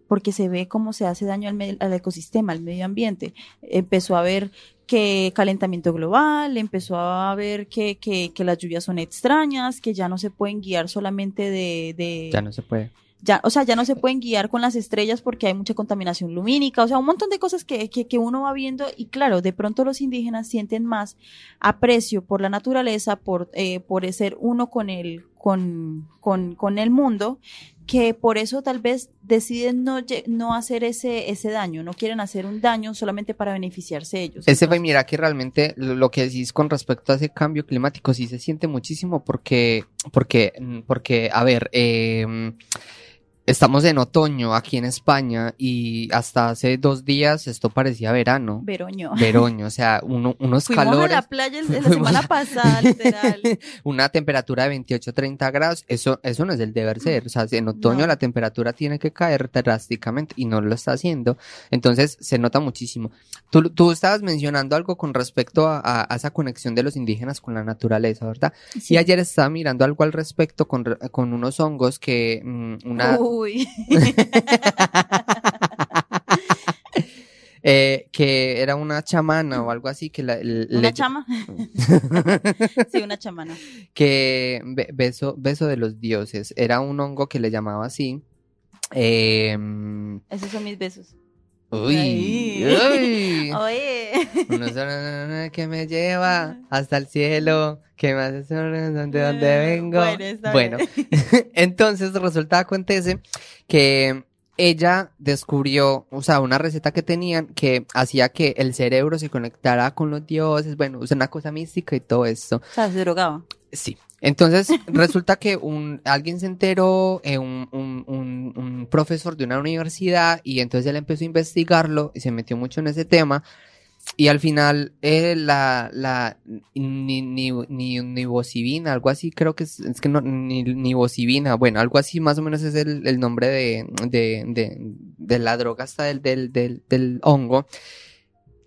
porque se ve cómo se hace daño al, al ecosistema, al medio ambiente. Empezó a ver que calentamiento global, empezó a ver que, que, que las lluvias son extrañas, que ya no se pueden guiar solamente de... de Ya no se puede. ya, o sea, ya no se pueden guiar con las estrellas porque hay mucha contaminación lumínica, o sea, un montón de cosas que, que, que uno va viendo y claro, de pronto los indígenas sienten más aprecio por la naturaleza, por, eh, por ser uno con el, con, con, con el mundo, que por eso tal vez deciden no, no hacer ese, ese daño, no quieren hacer un daño solamente para beneficiarse ellos. Ese fue, mira que realmente lo que decís con respecto a ese cambio climático sí se siente muchísimo porque, porque, porque, a ver, eh, estamos en otoño aquí en España y hasta hace dos días esto parecía verano. Veroño. Veroño, o sea, uno- unos Fuimos calores. a la playa el- la semana a- pasada, literal. Una temperatura de 28, 30 grados, eso, eso no es el deber ser. O sea, en otoño No. la temperatura tiene que caer drásticamente y no lo está haciendo. Entonces se nota muchísimo. Tú, tú estabas mencionando algo con respecto a, a- a esa conexión de los indígenas con la naturaleza, ¿verdad? Sí. Y ayer estaba mirando algo al respecto con, con unos hongos que mm, una, Uy. eh, que era una chamana o algo así que la, le- ¿Una le- chama? sí, una chamana. que be- beso, beso de los dioses, era un hongo que le llamaba así. Em, Esos son mis besos. uy, Ay. uy. Oye. Que me lleva hasta el cielo, que me hace sonreír de donde vengo. Bueno, Bueno, entonces resulta acontece que ella descubrió, o sea, una receta que tenían que hacía que el cerebro se conectara con los dioses, bueno, es una cosa mística y todo esto. O sea, se drogaba. Sí. Entonces, resulta que un, alguien se enteró, eh, un, un, un, un profesor de una universidad, y entonces él empezó a investigarlo y se metió mucho en ese tema. Y al final, eh, la, la ni, ni, ni, nivocibina, algo así, creo que es, es que no, ni, nivocibina, bueno, algo así más o menos es el, el nombre de, de, de, de la droga hasta del, del, del, del hongo.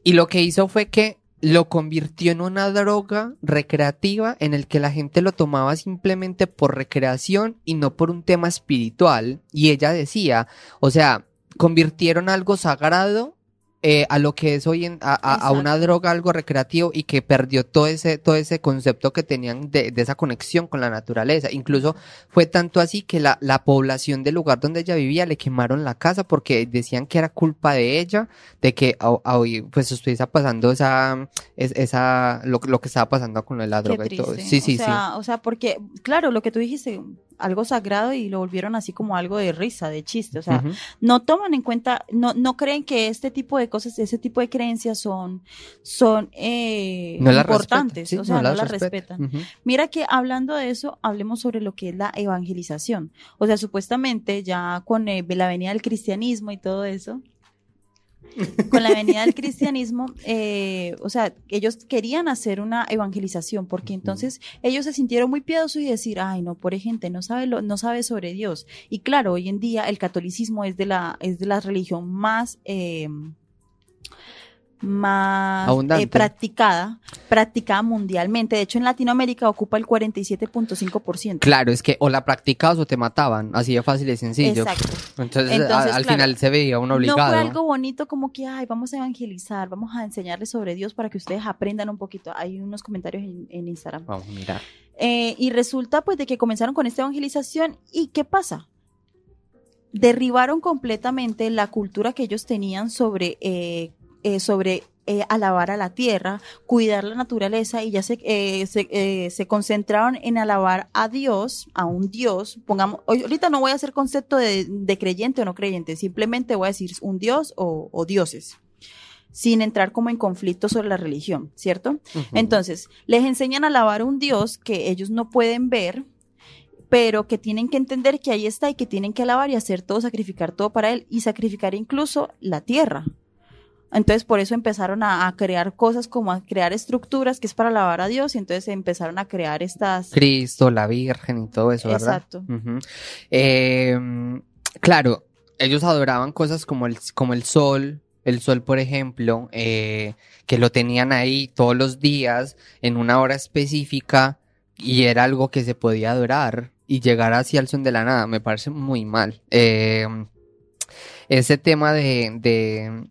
Y lo que hizo fue que lo convirtió en una droga recreativa en el que la gente lo tomaba simplemente por recreación y no por un tema espiritual. Y ella decía, o sea, convirtieron algo sagrado eh, a lo que es hoy en, a, a- a una droga, algo recreativo y que perdió todo ese, todo ese concepto que tenían de, de esa conexión con la naturaleza. Incluso fue tanto así que la, la población del lugar donde ella vivía le quemaron la casa porque decían que era culpa de ella, de que a- hoy pues estuviese pasando esa, es- esa, lo, lo que estaba pasando con la droga y todo. Sí, sí, o sea, O sea, porque, claro, lo que tú dijiste, algo sagrado y lo volvieron así como algo de risa, de chiste. O sea, no toman en cuenta, no, no creen que este tipo de cosas, ese tipo de creencias son, son eh, No importantes. sí, o sea, no, las respetan. Mira que hablando de eso, hablemos sobre lo que es la evangelización. O sea, supuestamente ya con eh, la venida del cristianismo y todo eso, con la venida del cristianismo, eh, o sea, ellos querían hacer una evangelización porque entonces ellos se sintieron muy piadosos y decir, ay, no, pobre gente, no sabe, lo, no sabe sobre Dios. Y claro, hoy en día el catolicismo es de la, es de la religión más... eh, más eh, practicada, practicada mundialmente. De hecho, en Latinoamérica ocupa el 47.5%. Claro, es que o la practicabas o te mataban, así de fácil y sencillo. Exacto. Entonces, Entonces, a- al claro, final se veía uno No obligado. fue algo bonito como que, ay, vamos a evangelizar, vamos a enseñarles sobre Dios para que ustedes aprendan un poquito. Hay unos comentarios en, en Instagram. Vamos, mira. Eh, y resulta pues de que comenzaron con esta evangelización y ¿qué pasa? Derribaron completamente la cultura que ellos tenían sobre, eh, eh, sobre eh, alabar a la tierra, cuidar la naturaleza y ya se, eh, se, eh, se concentraron en alabar a Dios, a un Dios. Pongamos, ahorita no voy a hacer concepto de, de creyente o no creyente, simplemente voy a decir un Dios o, o dioses, sin entrar como en conflicto sobre la religión, ¿cierto? Entonces, les enseñan a alabar a un Dios que ellos no pueden ver, pero que tienen que entender que ahí está y que tienen que alabar y hacer todo, sacrificar todo para Él y sacrificar incluso la tierra. Entonces, por eso empezaron a, a crear cosas como a crear estructuras que es para alabar a Dios y entonces empezaron a crear estas... Cristo, la Virgen y todo eso, ¿verdad? Exacto. Eh, claro, ellos adoraban cosas como el, como el sol, el sol, por ejemplo, eh, que lo tenían ahí todos los días en una hora específica y era algo que se podía adorar y llegar así al son de la nada, me parece muy mal. Eh, ese tema de, de,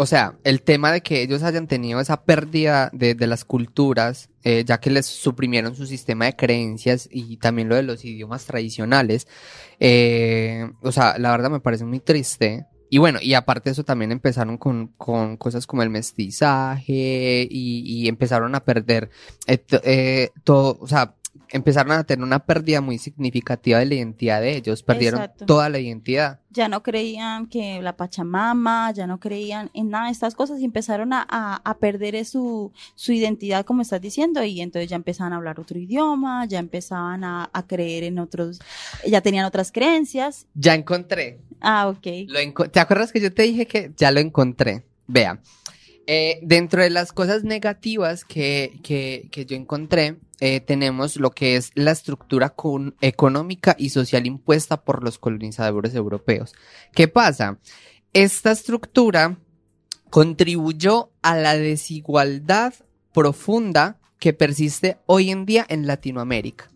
o sea, el tema de que ellos hayan tenido esa pérdida de, las culturas, eh, ya que les suprimieron su sistema de creencias y también lo de los idiomas tradicionales, eh, o sea, la verdad me parece muy triste. Y bueno, y aparte de eso también empezaron con, cosas como el mestizaje y, empezaron a perder eh, eh, todo, o sea, empezaron a tener una pérdida muy significativa de la identidad de ellos, perdieron Exacto. toda la identidad. Ya no creían que la Pachamama, ya no creían en nada de estas cosas y empezaron a, a- a perder su, su identidad, como estás diciendo, y entonces ya empezaban a hablar otro idioma, ya empezaban a, a creer en otros, ya tenían otras creencias. Ya encontré. Ah, ok. Lo enco- ¿Te acuerdas que yo te dije que ya lo encontré? Vea, eh, dentro de las cosas negativas que, que, que yo encontré, eh, tenemos lo que es la estructura con- económica y social impuesta por los colonizadores europeos. ¿Qué pasa? Esta estructura contribuyó a la desigualdad profunda que persiste hoy en día en Latinoamérica.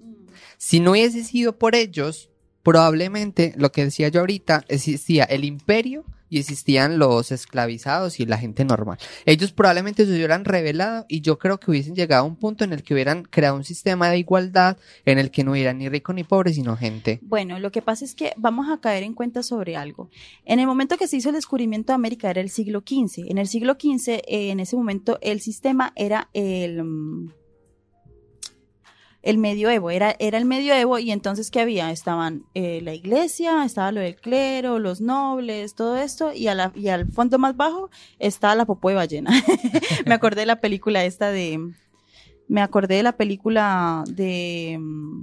Si no hubiese sido por ellos, probablemente lo que decía yo ahorita, existía el imperio y existían los esclavizados y la gente normal. Ellos probablemente se hubieran revelado y yo creo que hubiesen llegado a un punto en el que hubieran creado un sistema de igualdad en el que no hubiera ni rico ni pobre, sino gente. Bueno, lo que pasa es que vamos a caer en cuenta sobre algo. En el momento que se hizo el descubrimiento de América era el siglo XV. En el siglo XV, eh, en ese momento, el sistema era el, mm, el medioevo, era, era el medioevo y entonces ¿qué había? Estaban eh, la iglesia, estaba lo del clero, los nobles, todo esto y, a la- y al fondo más bajo estaba la popó de ballena. Me acordé de la película esta de... Me acordé de la película de... mm,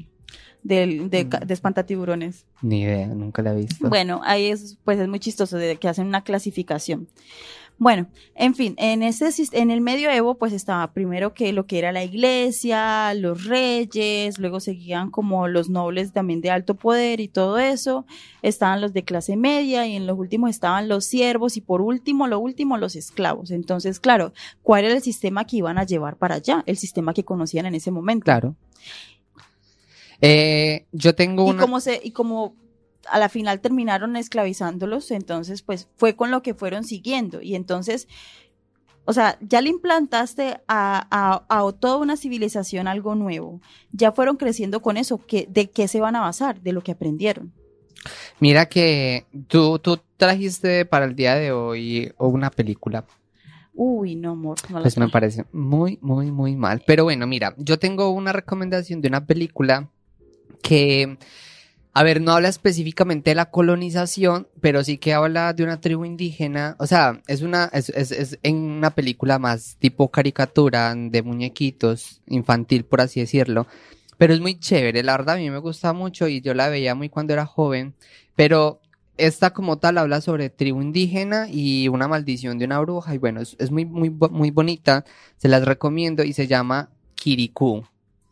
del- de, ca- de espantatiburones. Ni idea, nunca la he visto. Bueno, ahí es, pues es muy chistoso de que hacen una clasificación. Bueno, en fin, en ese sis- en el medioevo, pues estaba primero que lo que era la iglesia, los reyes, luego seguían como los nobles también de alto poder y todo eso, estaban los de clase media y en los últimos estaban los siervos y por último, lo último, los esclavos. Entonces, claro, ¿cuál era el sistema que iban a llevar para allá? El sistema que conocían en ese momento. Claro. Eh, yo tengo y una... como se y como a la final terminaron esclavizándolos entonces pues fue con lo que fueron siguiendo y entonces o sea ya le implantaste a, a, a toda una civilización algo nuevo ya fueron creciendo con eso que de qué se van a basar de lo que aprendieron Mira que tú, tú trajiste para el día de hoy una película. uy no amor no Pues me parece muy, muy, muy mal. Pero bueno, mira, yo tengo una recomendación de una película que, a ver, no habla específicamente de la colonización, pero sí que habla de una tribu indígena. O sea, es una, es, es, es en una película más tipo caricatura de muñequitos, infantil, por así decirlo. Pero es muy chévere, la verdad a mí me gusta mucho y yo la veía muy cuando era joven. Pero esta como tal habla sobre tribu indígena y una maldición de una bruja. Y bueno, es, es muy, muy, muy bonita. Se las recomiendo y se llama Kirikou.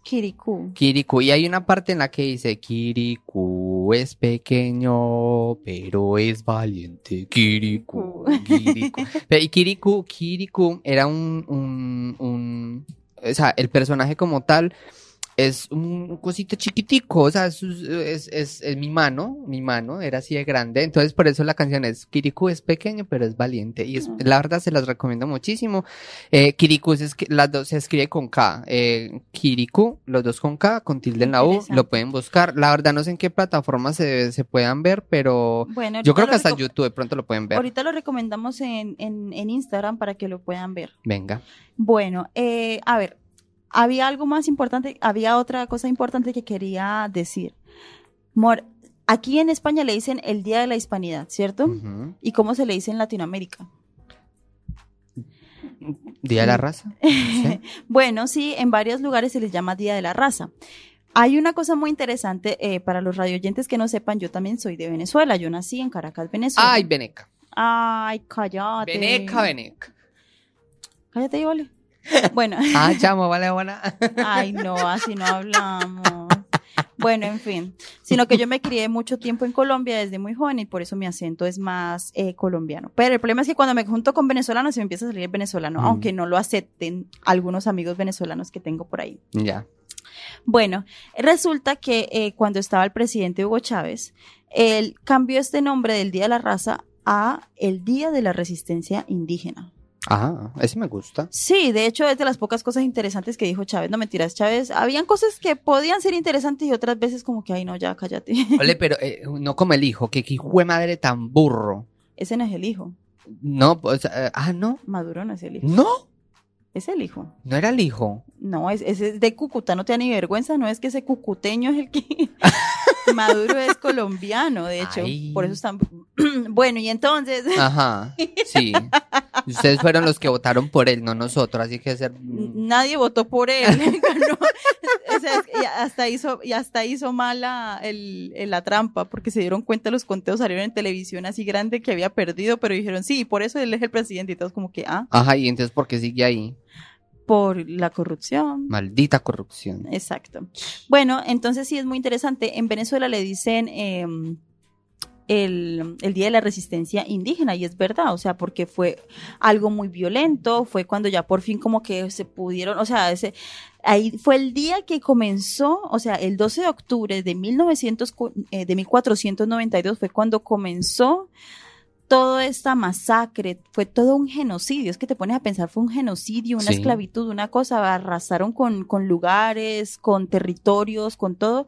Kirikou. Kirikou. Y hay una parte en la que dice, Kirikou es pequeño, pero es valiente. Kirikou, Kirikou. Y Kirikou, Kirikou era un, un, un, o sea, el personaje como tal es un cosito chiquitico, o sea, es, es, es, es mi mano, mi mano era así de grande, entonces por eso la canción es Kirikou es pequeño, pero es valiente, y es, la verdad se las recomiendo muchísimo. Eh, Kirikou es, las dos se escribe con K, eh, Kirikou, los dos con K, con tilde en la U, lo pueden buscar. La verdad no sé en qué plataforma se, se puedan ver, pero Bueno, yo creo que hasta YouTube de pronto lo pueden ver. Ahorita lo recomendamos en, en, en Instagram para que lo puedan ver. Venga. Bueno, eh, a ver, había algo más importante, había otra cosa importante que quería decir. Mor, aquí en España le dicen el Día de la Hispanidad, ¿cierto? ¿Y cómo se le dice en Latinoamérica? Día de la raza. Sí. Bueno, sí, en varios lugares se les llama Día de la Raza. Hay una cosa muy interesante eh, para los radioyentes que no sepan, yo también soy de Venezuela, yo nací en Caracas, Venezuela. Ay, Veneca. Ay, cállate. Veneca, Veneca. Cállate, vale. Bueno, Ah, chamo, vale, buena. ay, no, así no hablamos. Bueno, en fin, sino que yo me crié mucho tiempo en Colombia desde muy joven y por eso mi acento es más eh, colombiano. Pero el problema es que cuando me junto con venezolanos se me empieza a salir el venezolano, Mm. aunque no lo acepten algunos amigos venezolanos que tengo por ahí. Ya. Bueno, resulta que eh, cuando estaba el presidente Hugo Chávez, él cambió este nombre del Día de la Raza a el Día de la Resistencia Indígena. Ah, ese me gusta. Sí, de hecho es de las pocas cosas interesantes que dijo Chávez. No mentiras, Chávez. Habían cosas que podían ser interesantes y otras veces como que, ay no, ya cállate. Ole, pero eh, no como el hijo, que hijo de madre tan burro. Ese no es el hijo. No, pues, eh, ah, no. Maduro no es el hijo. No, Es el hijo. no era el hijo. No, es, ese es de Cúcuta, no te da ni vergüenza, no es que ese cucuteño es el que... Maduro es colombiano, de hecho, Ay. por eso están... bueno, y entonces... Ajá, sí. Ustedes fueron los que votaron por él, no nosotros, así que ser... Nadie votó por él. O sea, ya hasta hizo, y hasta hizo mala el, el- la trampa, porque se dieron cuenta los conteos salieron en televisión así grande que había perdido, pero dijeron, sí, por eso él es el presidente y todos como que, ah, Ajá, y entonces, ¿por qué sigue ahí? Por la corrupción. Maldita corrupción. Exacto. Bueno, entonces sí es muy interesante. En Venezuela le dicen em, el, el Día de la Resistencia Indígena y es verdad, o sea, porque fue algo muy violento, fue cuando ya por fin como que se pudieron, o sea, ese, ahí fue el día que comenzó, o sea, el 12 de octubre de, 1900, cu- eh, de 1492 fue cuando comenzó toda esta masacre, fue todo un genocidio, es que te pones a pensar, fue un genocidio, una Sí. esclavitud, una cosa, arrasaron con, con lugares, con territorios, con todo,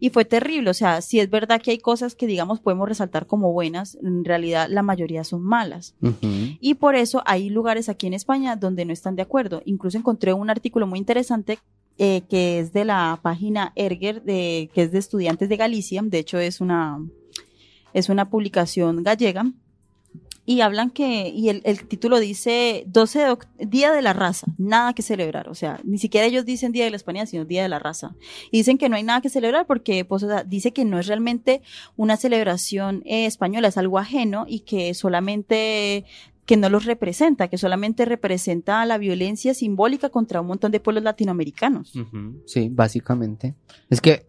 y fue terrible, o sea, si es verdad que hay cosas que digamos podemos resaltar como buenas, en realidad la mayoría son malas. Y por eso hay lugares aquí en España donde no están de acuerdo. Incluso encontré un artículo muy interesante eh, que es de la página Erger, de, que es de estudiantes de Galicia. De hecho, es una, es una publicación gallega. Y hablan que, y el, el título dice 12 de Día de la Raza, nada que celebrar. O sea, ni siquiera ellos dicen Día de la España, sino Día de la Raza. Y dicen que no hay nada que celebrar porque, pues, o sea, dice que no es realmente una celebración eh, española, es algo ajeno y que solamente que no los representa, que solamente representa la violencia simbólica contra un montón de pueblos latinoamericanos. Sí, básicamente. Es que,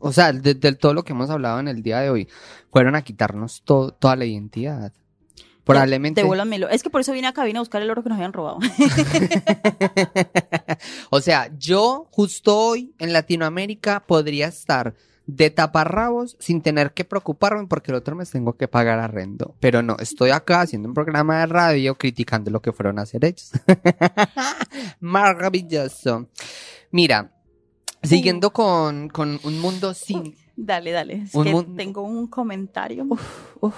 o sea, de, de todo lo que hemos hablado en el día de hoy, fueron a quitarnos to- toda la identidad. Probablemente. Devuélvanmelo. Es que por eso vine acá, vine a buscar el oro que nos habían robado. o sea, yo justo hoy en Latinoamérica podría estar de taparrabos sin tener que preocuparme porque el otro mes tengo que pagar arrendo. Pero no, estoy acá haciendo un programa de radio criticando lo que fueron a hacer ellos. Maravilloso. Mira, siguiendo con, con un mundo sin, dale, dale. Es Un que tengo un comentario. Uf,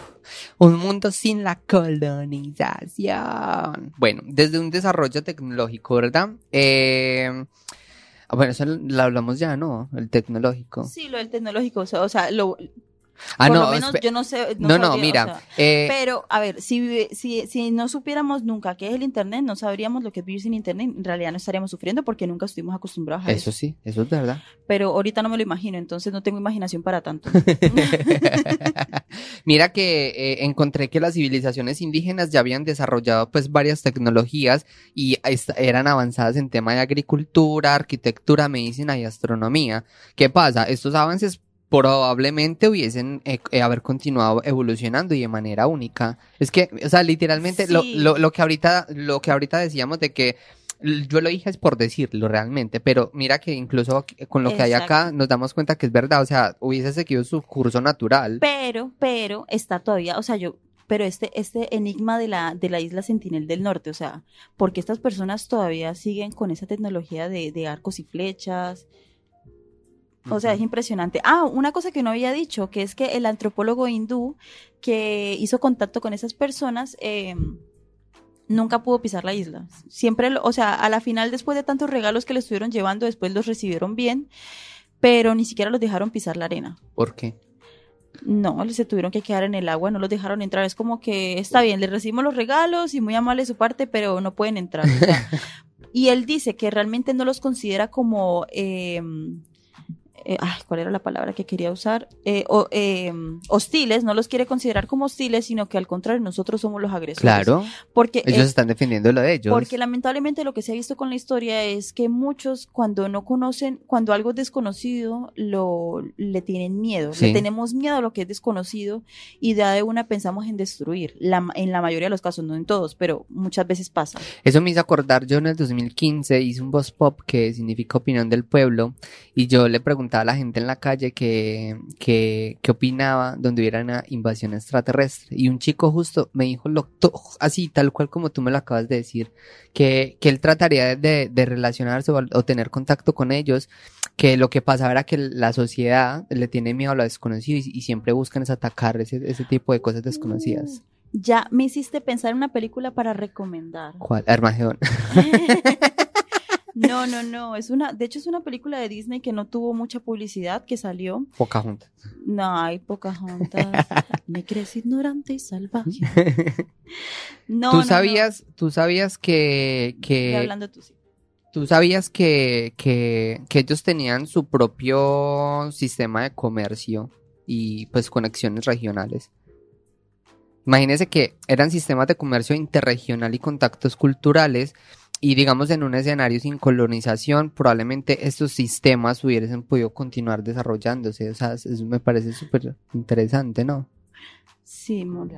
un mundo sin la colonización. Bueno, desde un desarrollo tecnológico, ¿verdad? Eh, Ah, bueno, eso lo hablamos ya, ¿no? El tecnológico. Sí, lo del tecnológico, o sea, lo, Ah, por no, lo menos yo no sé. no, no, sabría, o mira, sea, eh, pero, a ver, si, si, si no supiéramos nunca qué es el Internet, no sabríamos lo que es vivir sin Internet, en realidad no estaríamos sufriendo porque nunca estuvimos acostumbrados a eso. eso sí, eso es verdad. Pero ahorita no me lo imagino, entonces no tengo imaginación para tanto. Mira que eh, encontré que las civilizaciones indígenas ya habían desarrollado pues varias tecnologías y eran avanzadas en tema de agricultura, arquitectura, medicina y astronomía. ¿Qué pasa? Estos avances probablemente hubiesen eh, eh, haber continuado evolucionando y de manera única. Es que, o sea, literalmente lo, Sí. lo, lo que ahorita lo que ahorita decíamos de que yo lo dije es por decirlo realmente, pero mira que incluso con lo que hay acá nos damos cuenta que es verdad, o sea, hubiese seguido su curso natural. pero, pero está todavía, o sea, yo, pero este, este enigma de la, de la isla Sentinel del Norte, o sea, porque estas personas todavía siguen con esa tecnología de, de arcos y flechas. O sea, es impresionante. Ah, una cosa que no había dicho, que es que el antropólogo hindú que hizo contacto con esas personas eh, nunca pudo pisar la isla. Siempre, o sea, a la final, después de tantos regalos que le estuvieron llevando, después los recibieron bien, pero ni siquiera los dejaron pisar la arena. ¿Por qué? No, se tuvieron que quedar en el agua, no los dejaron entrar. Es como que está bien, les recibimos los regalos y muy amable de su parte, pero no pueden entrar. o sea. y él dice que realmente no los considera como. eh, eh, ay, ¿cuál era la palabra que quería usar? Eh, o- eh, hostiles, no los quiere considerar como hostiles, sino que al contrario, nosotros somos los agresores. Claro, Porque ellos están defendiendo lo de ellos. porque lamentablemente lo que se ha visto con la historia es que muchos cuando no conocen, cuando algo es desconocido, lo le tienen miedo. Sí. Le tenemos miedo a lo que es desconocido y de, de una pensamos en destruir. La, en la mayoría de los casos, no en todos, pero muchas veces pasa. Eso me hizo acordar, yo en el 2015 hice un voz pop que significa opinión del pueblo y yo le preguntaba a la gente en la calle que, que, qué opinaba donde hubiera una invasión extraterrestre y un chico justo me dijo lo, to- así tal cual como tú me lo acabas de decir que, que él trataría de, de relacionarse o, o tener contacto con ellos que lo que pasa era que la sociedad le tiene miedo a lo desconocido y, y siempre buscan es atacar ese, ese tipo de cosas desconocidas. Ya me hiciste pensar en una película para recomendar. ¿Cuál? Armagedón. No, no, no, es una, de hecho es una película de Disney que no tuvo mucha publicidad, que salió. Pocahontas. No, hay Pocahontas. Me crees ignorante y salvaje. No, ¿Tú no, no. sabías, tú sabías que, que hablando tú, sí. tú sabías que, que, que ellos tenían su propio sistema de comercio y pues conexiones regionales? Imagínense que eran sistemas de comercio interregional y contactos culturales y digamos en un escenario sin colonización probablemente estos sistemas hubiesen podido continuar desarrollándose. O sea, eso me parece súper interesante, ¿no? Sí, mon.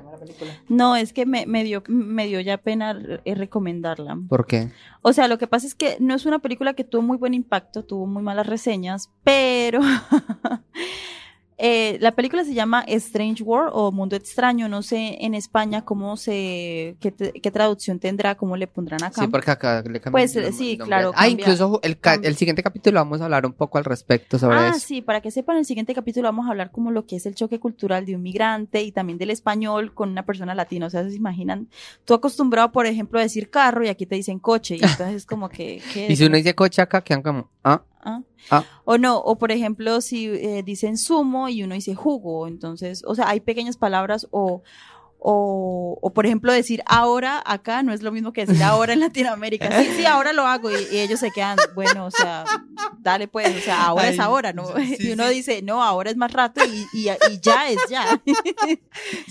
No, es que me, me dio, me dio ya pena eh, recomendarla. ¿Por qué? O sea, lo que pasa es que no es una película que tuvo muy buen impacto, tuvo muy malas reseñas, pero eh, la película se llama Strange World o Mundo Extraño. No sé en España cómo se, qué, te- qué traducción tendrá, cómo le pondrán acá. Sí, porque acá le cambian Pues, el sí, claro, Ah, cambia- incluso el, el siguiente capítulo vamos a hablar un poco al respecto sobre Ah, eso. sí, para que sepan, en el siguiente capítulo vamos a hablar como lo que es el choque cultural de un migrante y también del español con una persona latina. O sea, se imaginan, tú acostumbrado, por ejemplo, a decir carro y aquí te dicen coche. Y entonces es como que. ¿qué Y si uno dice coche acá, quedan como, ah, Ah. Ah. O no, o por ejemplo, si eh, dicen zumo y uno dice jugo, entonces, o sea, hay pequeñas palabras o, o, o por ejemplo decir ahora acá no es lo mismo que decir ahora en Latinoamérica. Sí, sí, ahora lo hago y, y ellos se quedan, bueno, o sea, dale pues, o sea, ahora es ahora, ¿no? sí, y uno sí. dice, no, ahora es más rato y, y, y ya es ya.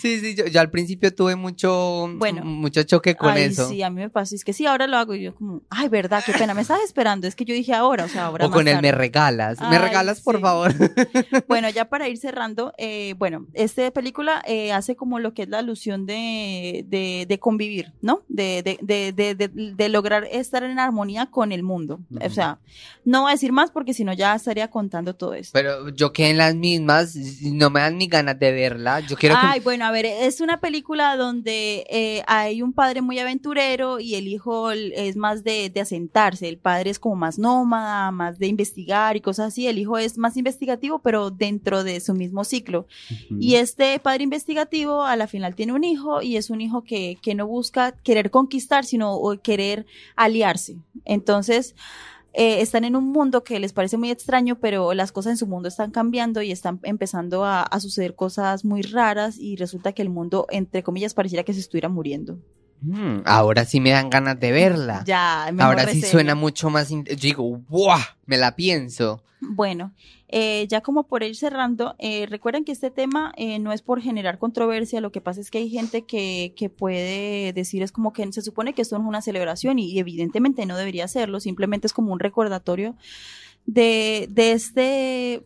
sí, sí, yo, yo al principio tuve mucho, Bueno. mucho choque con Ay, eso. sí, a mí me pasa, es que sí, ahora lo hago y yo como, ay, verdad, qué pena, me estás esperando, es que yo dije ahora, o sea, ahora o más con el tarde. me regalas. me regalas, por favor. Bueno, ya para ir cerrando, eh, bueno, esta película eh, hace como lo que es la de, de, de convivir, ¿no? De, de, lograr estar en armonía con el mundo. Ujú. O sea, no voy a decir más porque si no ya estaría contando todo esto. Pero yo quedé en las mismas, no me dan ni ganas de verla. Yo quiero Ay, que... bueno, a ver, es una película donde eh, hay un padre muy aventurero y el hijo es más de, de asentarse. El padre es como más nómada, más de investigar y cosas así. El hijo es más investigativo, pero dentro de su mismo ciclo. Ujú. Y este padre investigativo a la final tiene un hijo y es un hijo que, que no busca querer conquistar, sino querer aliarse. Entonces, eh, están en un mundo que les parece muy extraño, pero las cosas en su mundo están cambiando y están empezando a, a suceder cosas muy raras y resulta que el mundo, entre comillas, pareciera que se estuviera muriendo. Mm, ahora sí me dan ganas de verla. Ya, ahora sí suena mucho más. Yo digo, ¡buah! Me la pienso. Bueno, eh, ya como por ir cerrando, eh, recuerden que este tema eh, no es por generar controversia, lo que pasa es que hay gente que, que puede decir es como que se supone que esto no es una celebración y, evidentemente no debería serlo, simplemente es como un recordatorio de, de este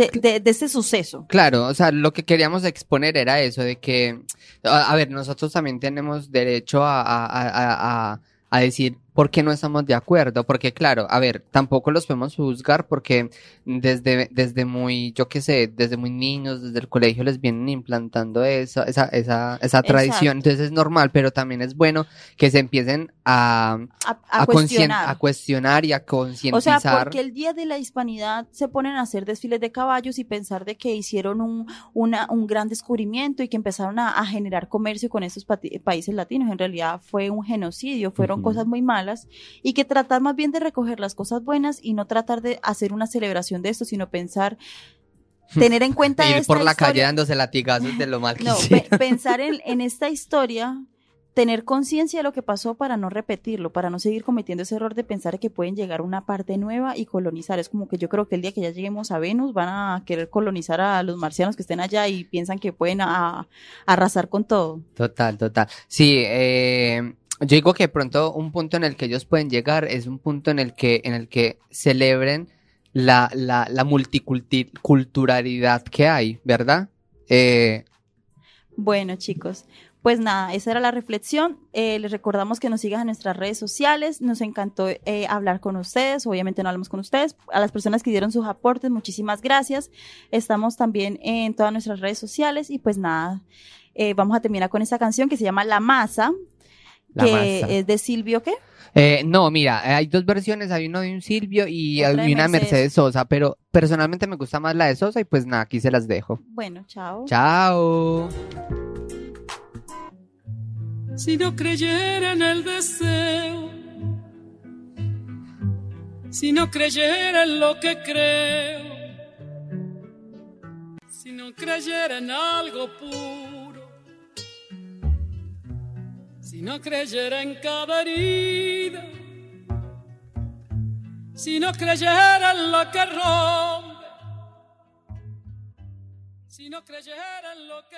de, de- de este suceso. Claro, o sea, lo que queríamos exponer era eso, de que, a, a ver, nosotros también tenemos derecho a, a, a decir por qué no estamos de acuerdo, porque claro, a ver, tampoco los podemos juzgar porque desde, desde muy, yo qué sé, desde muy niños, desde el colegio les vienen implantando esa, esa, esa, esa tradición, Exacto. entonces es normal, pero también es bueno que se empiecen a, A, a a, cuestionar. cuestionar y a O sea, concientizar. porque el día de la hispanidad se ponen a hacer desfiles de caballos y pensar de que hicieron un, una- un gran descubrimiento y que empezaron a, a generar comercio con esos países latinos. En realidad fue un genocidio, fueron Ujú. cosas muy malas y que tratar más bien de recoger las cosas buenas y no tratar de hacer una celebración de esto, sino pensar, tener en cuenta Ir esta por la calle dándose latigazos de lo mal que no, pe- pensar en, en esta historia, tener conciencia de lo que pasó para no repetirlo, para no seguir cometiendo ese error de pensar que pueden llegar a una parte nueva y colonizar. Es como que yo creo que el día que ya lleguemos a Venus van a querer colonizar a los marcianos que estén allá y piensan que pueden a- arrasar con todo. Total, total. Sí, eh, yo digo que pronto un punto en el que ellos pueden llegar es un punto en el que, en el que celebren la, la, la multiculturalidad que hay, ¿verdad? Eh, Bueno, chicos, pues nada, esa era la reflexión. Eh, les recordamos que nos sigan en nuestras redes sociales. Nos encantó eh, hablar con ustedes. Obviamente no hablamos con ustedes. A las personas que dieron sus aportes, muchísimas gracias. Estamos también en todas nuestras redes sociales. Y pues nada, eh, vamos a terminar con esta canción que se llama La Masa, La que Masa. es de Silvio, ¿qué? eh, no, mira, hay dos versiones, hay uno de un Silvio y Otra hay una de Mercedes. Mercedes Sosa, pero personalmente me gusta más la de Sosa y pues nada, aquí se las dejo. Bueno, chao. Chao. si no creyera en el deseo, si no creyera en lo que creo, si no creyera en algo puro, si no creyera en cada herida, si no creyera en lo que rompe, si no creyera en lo que.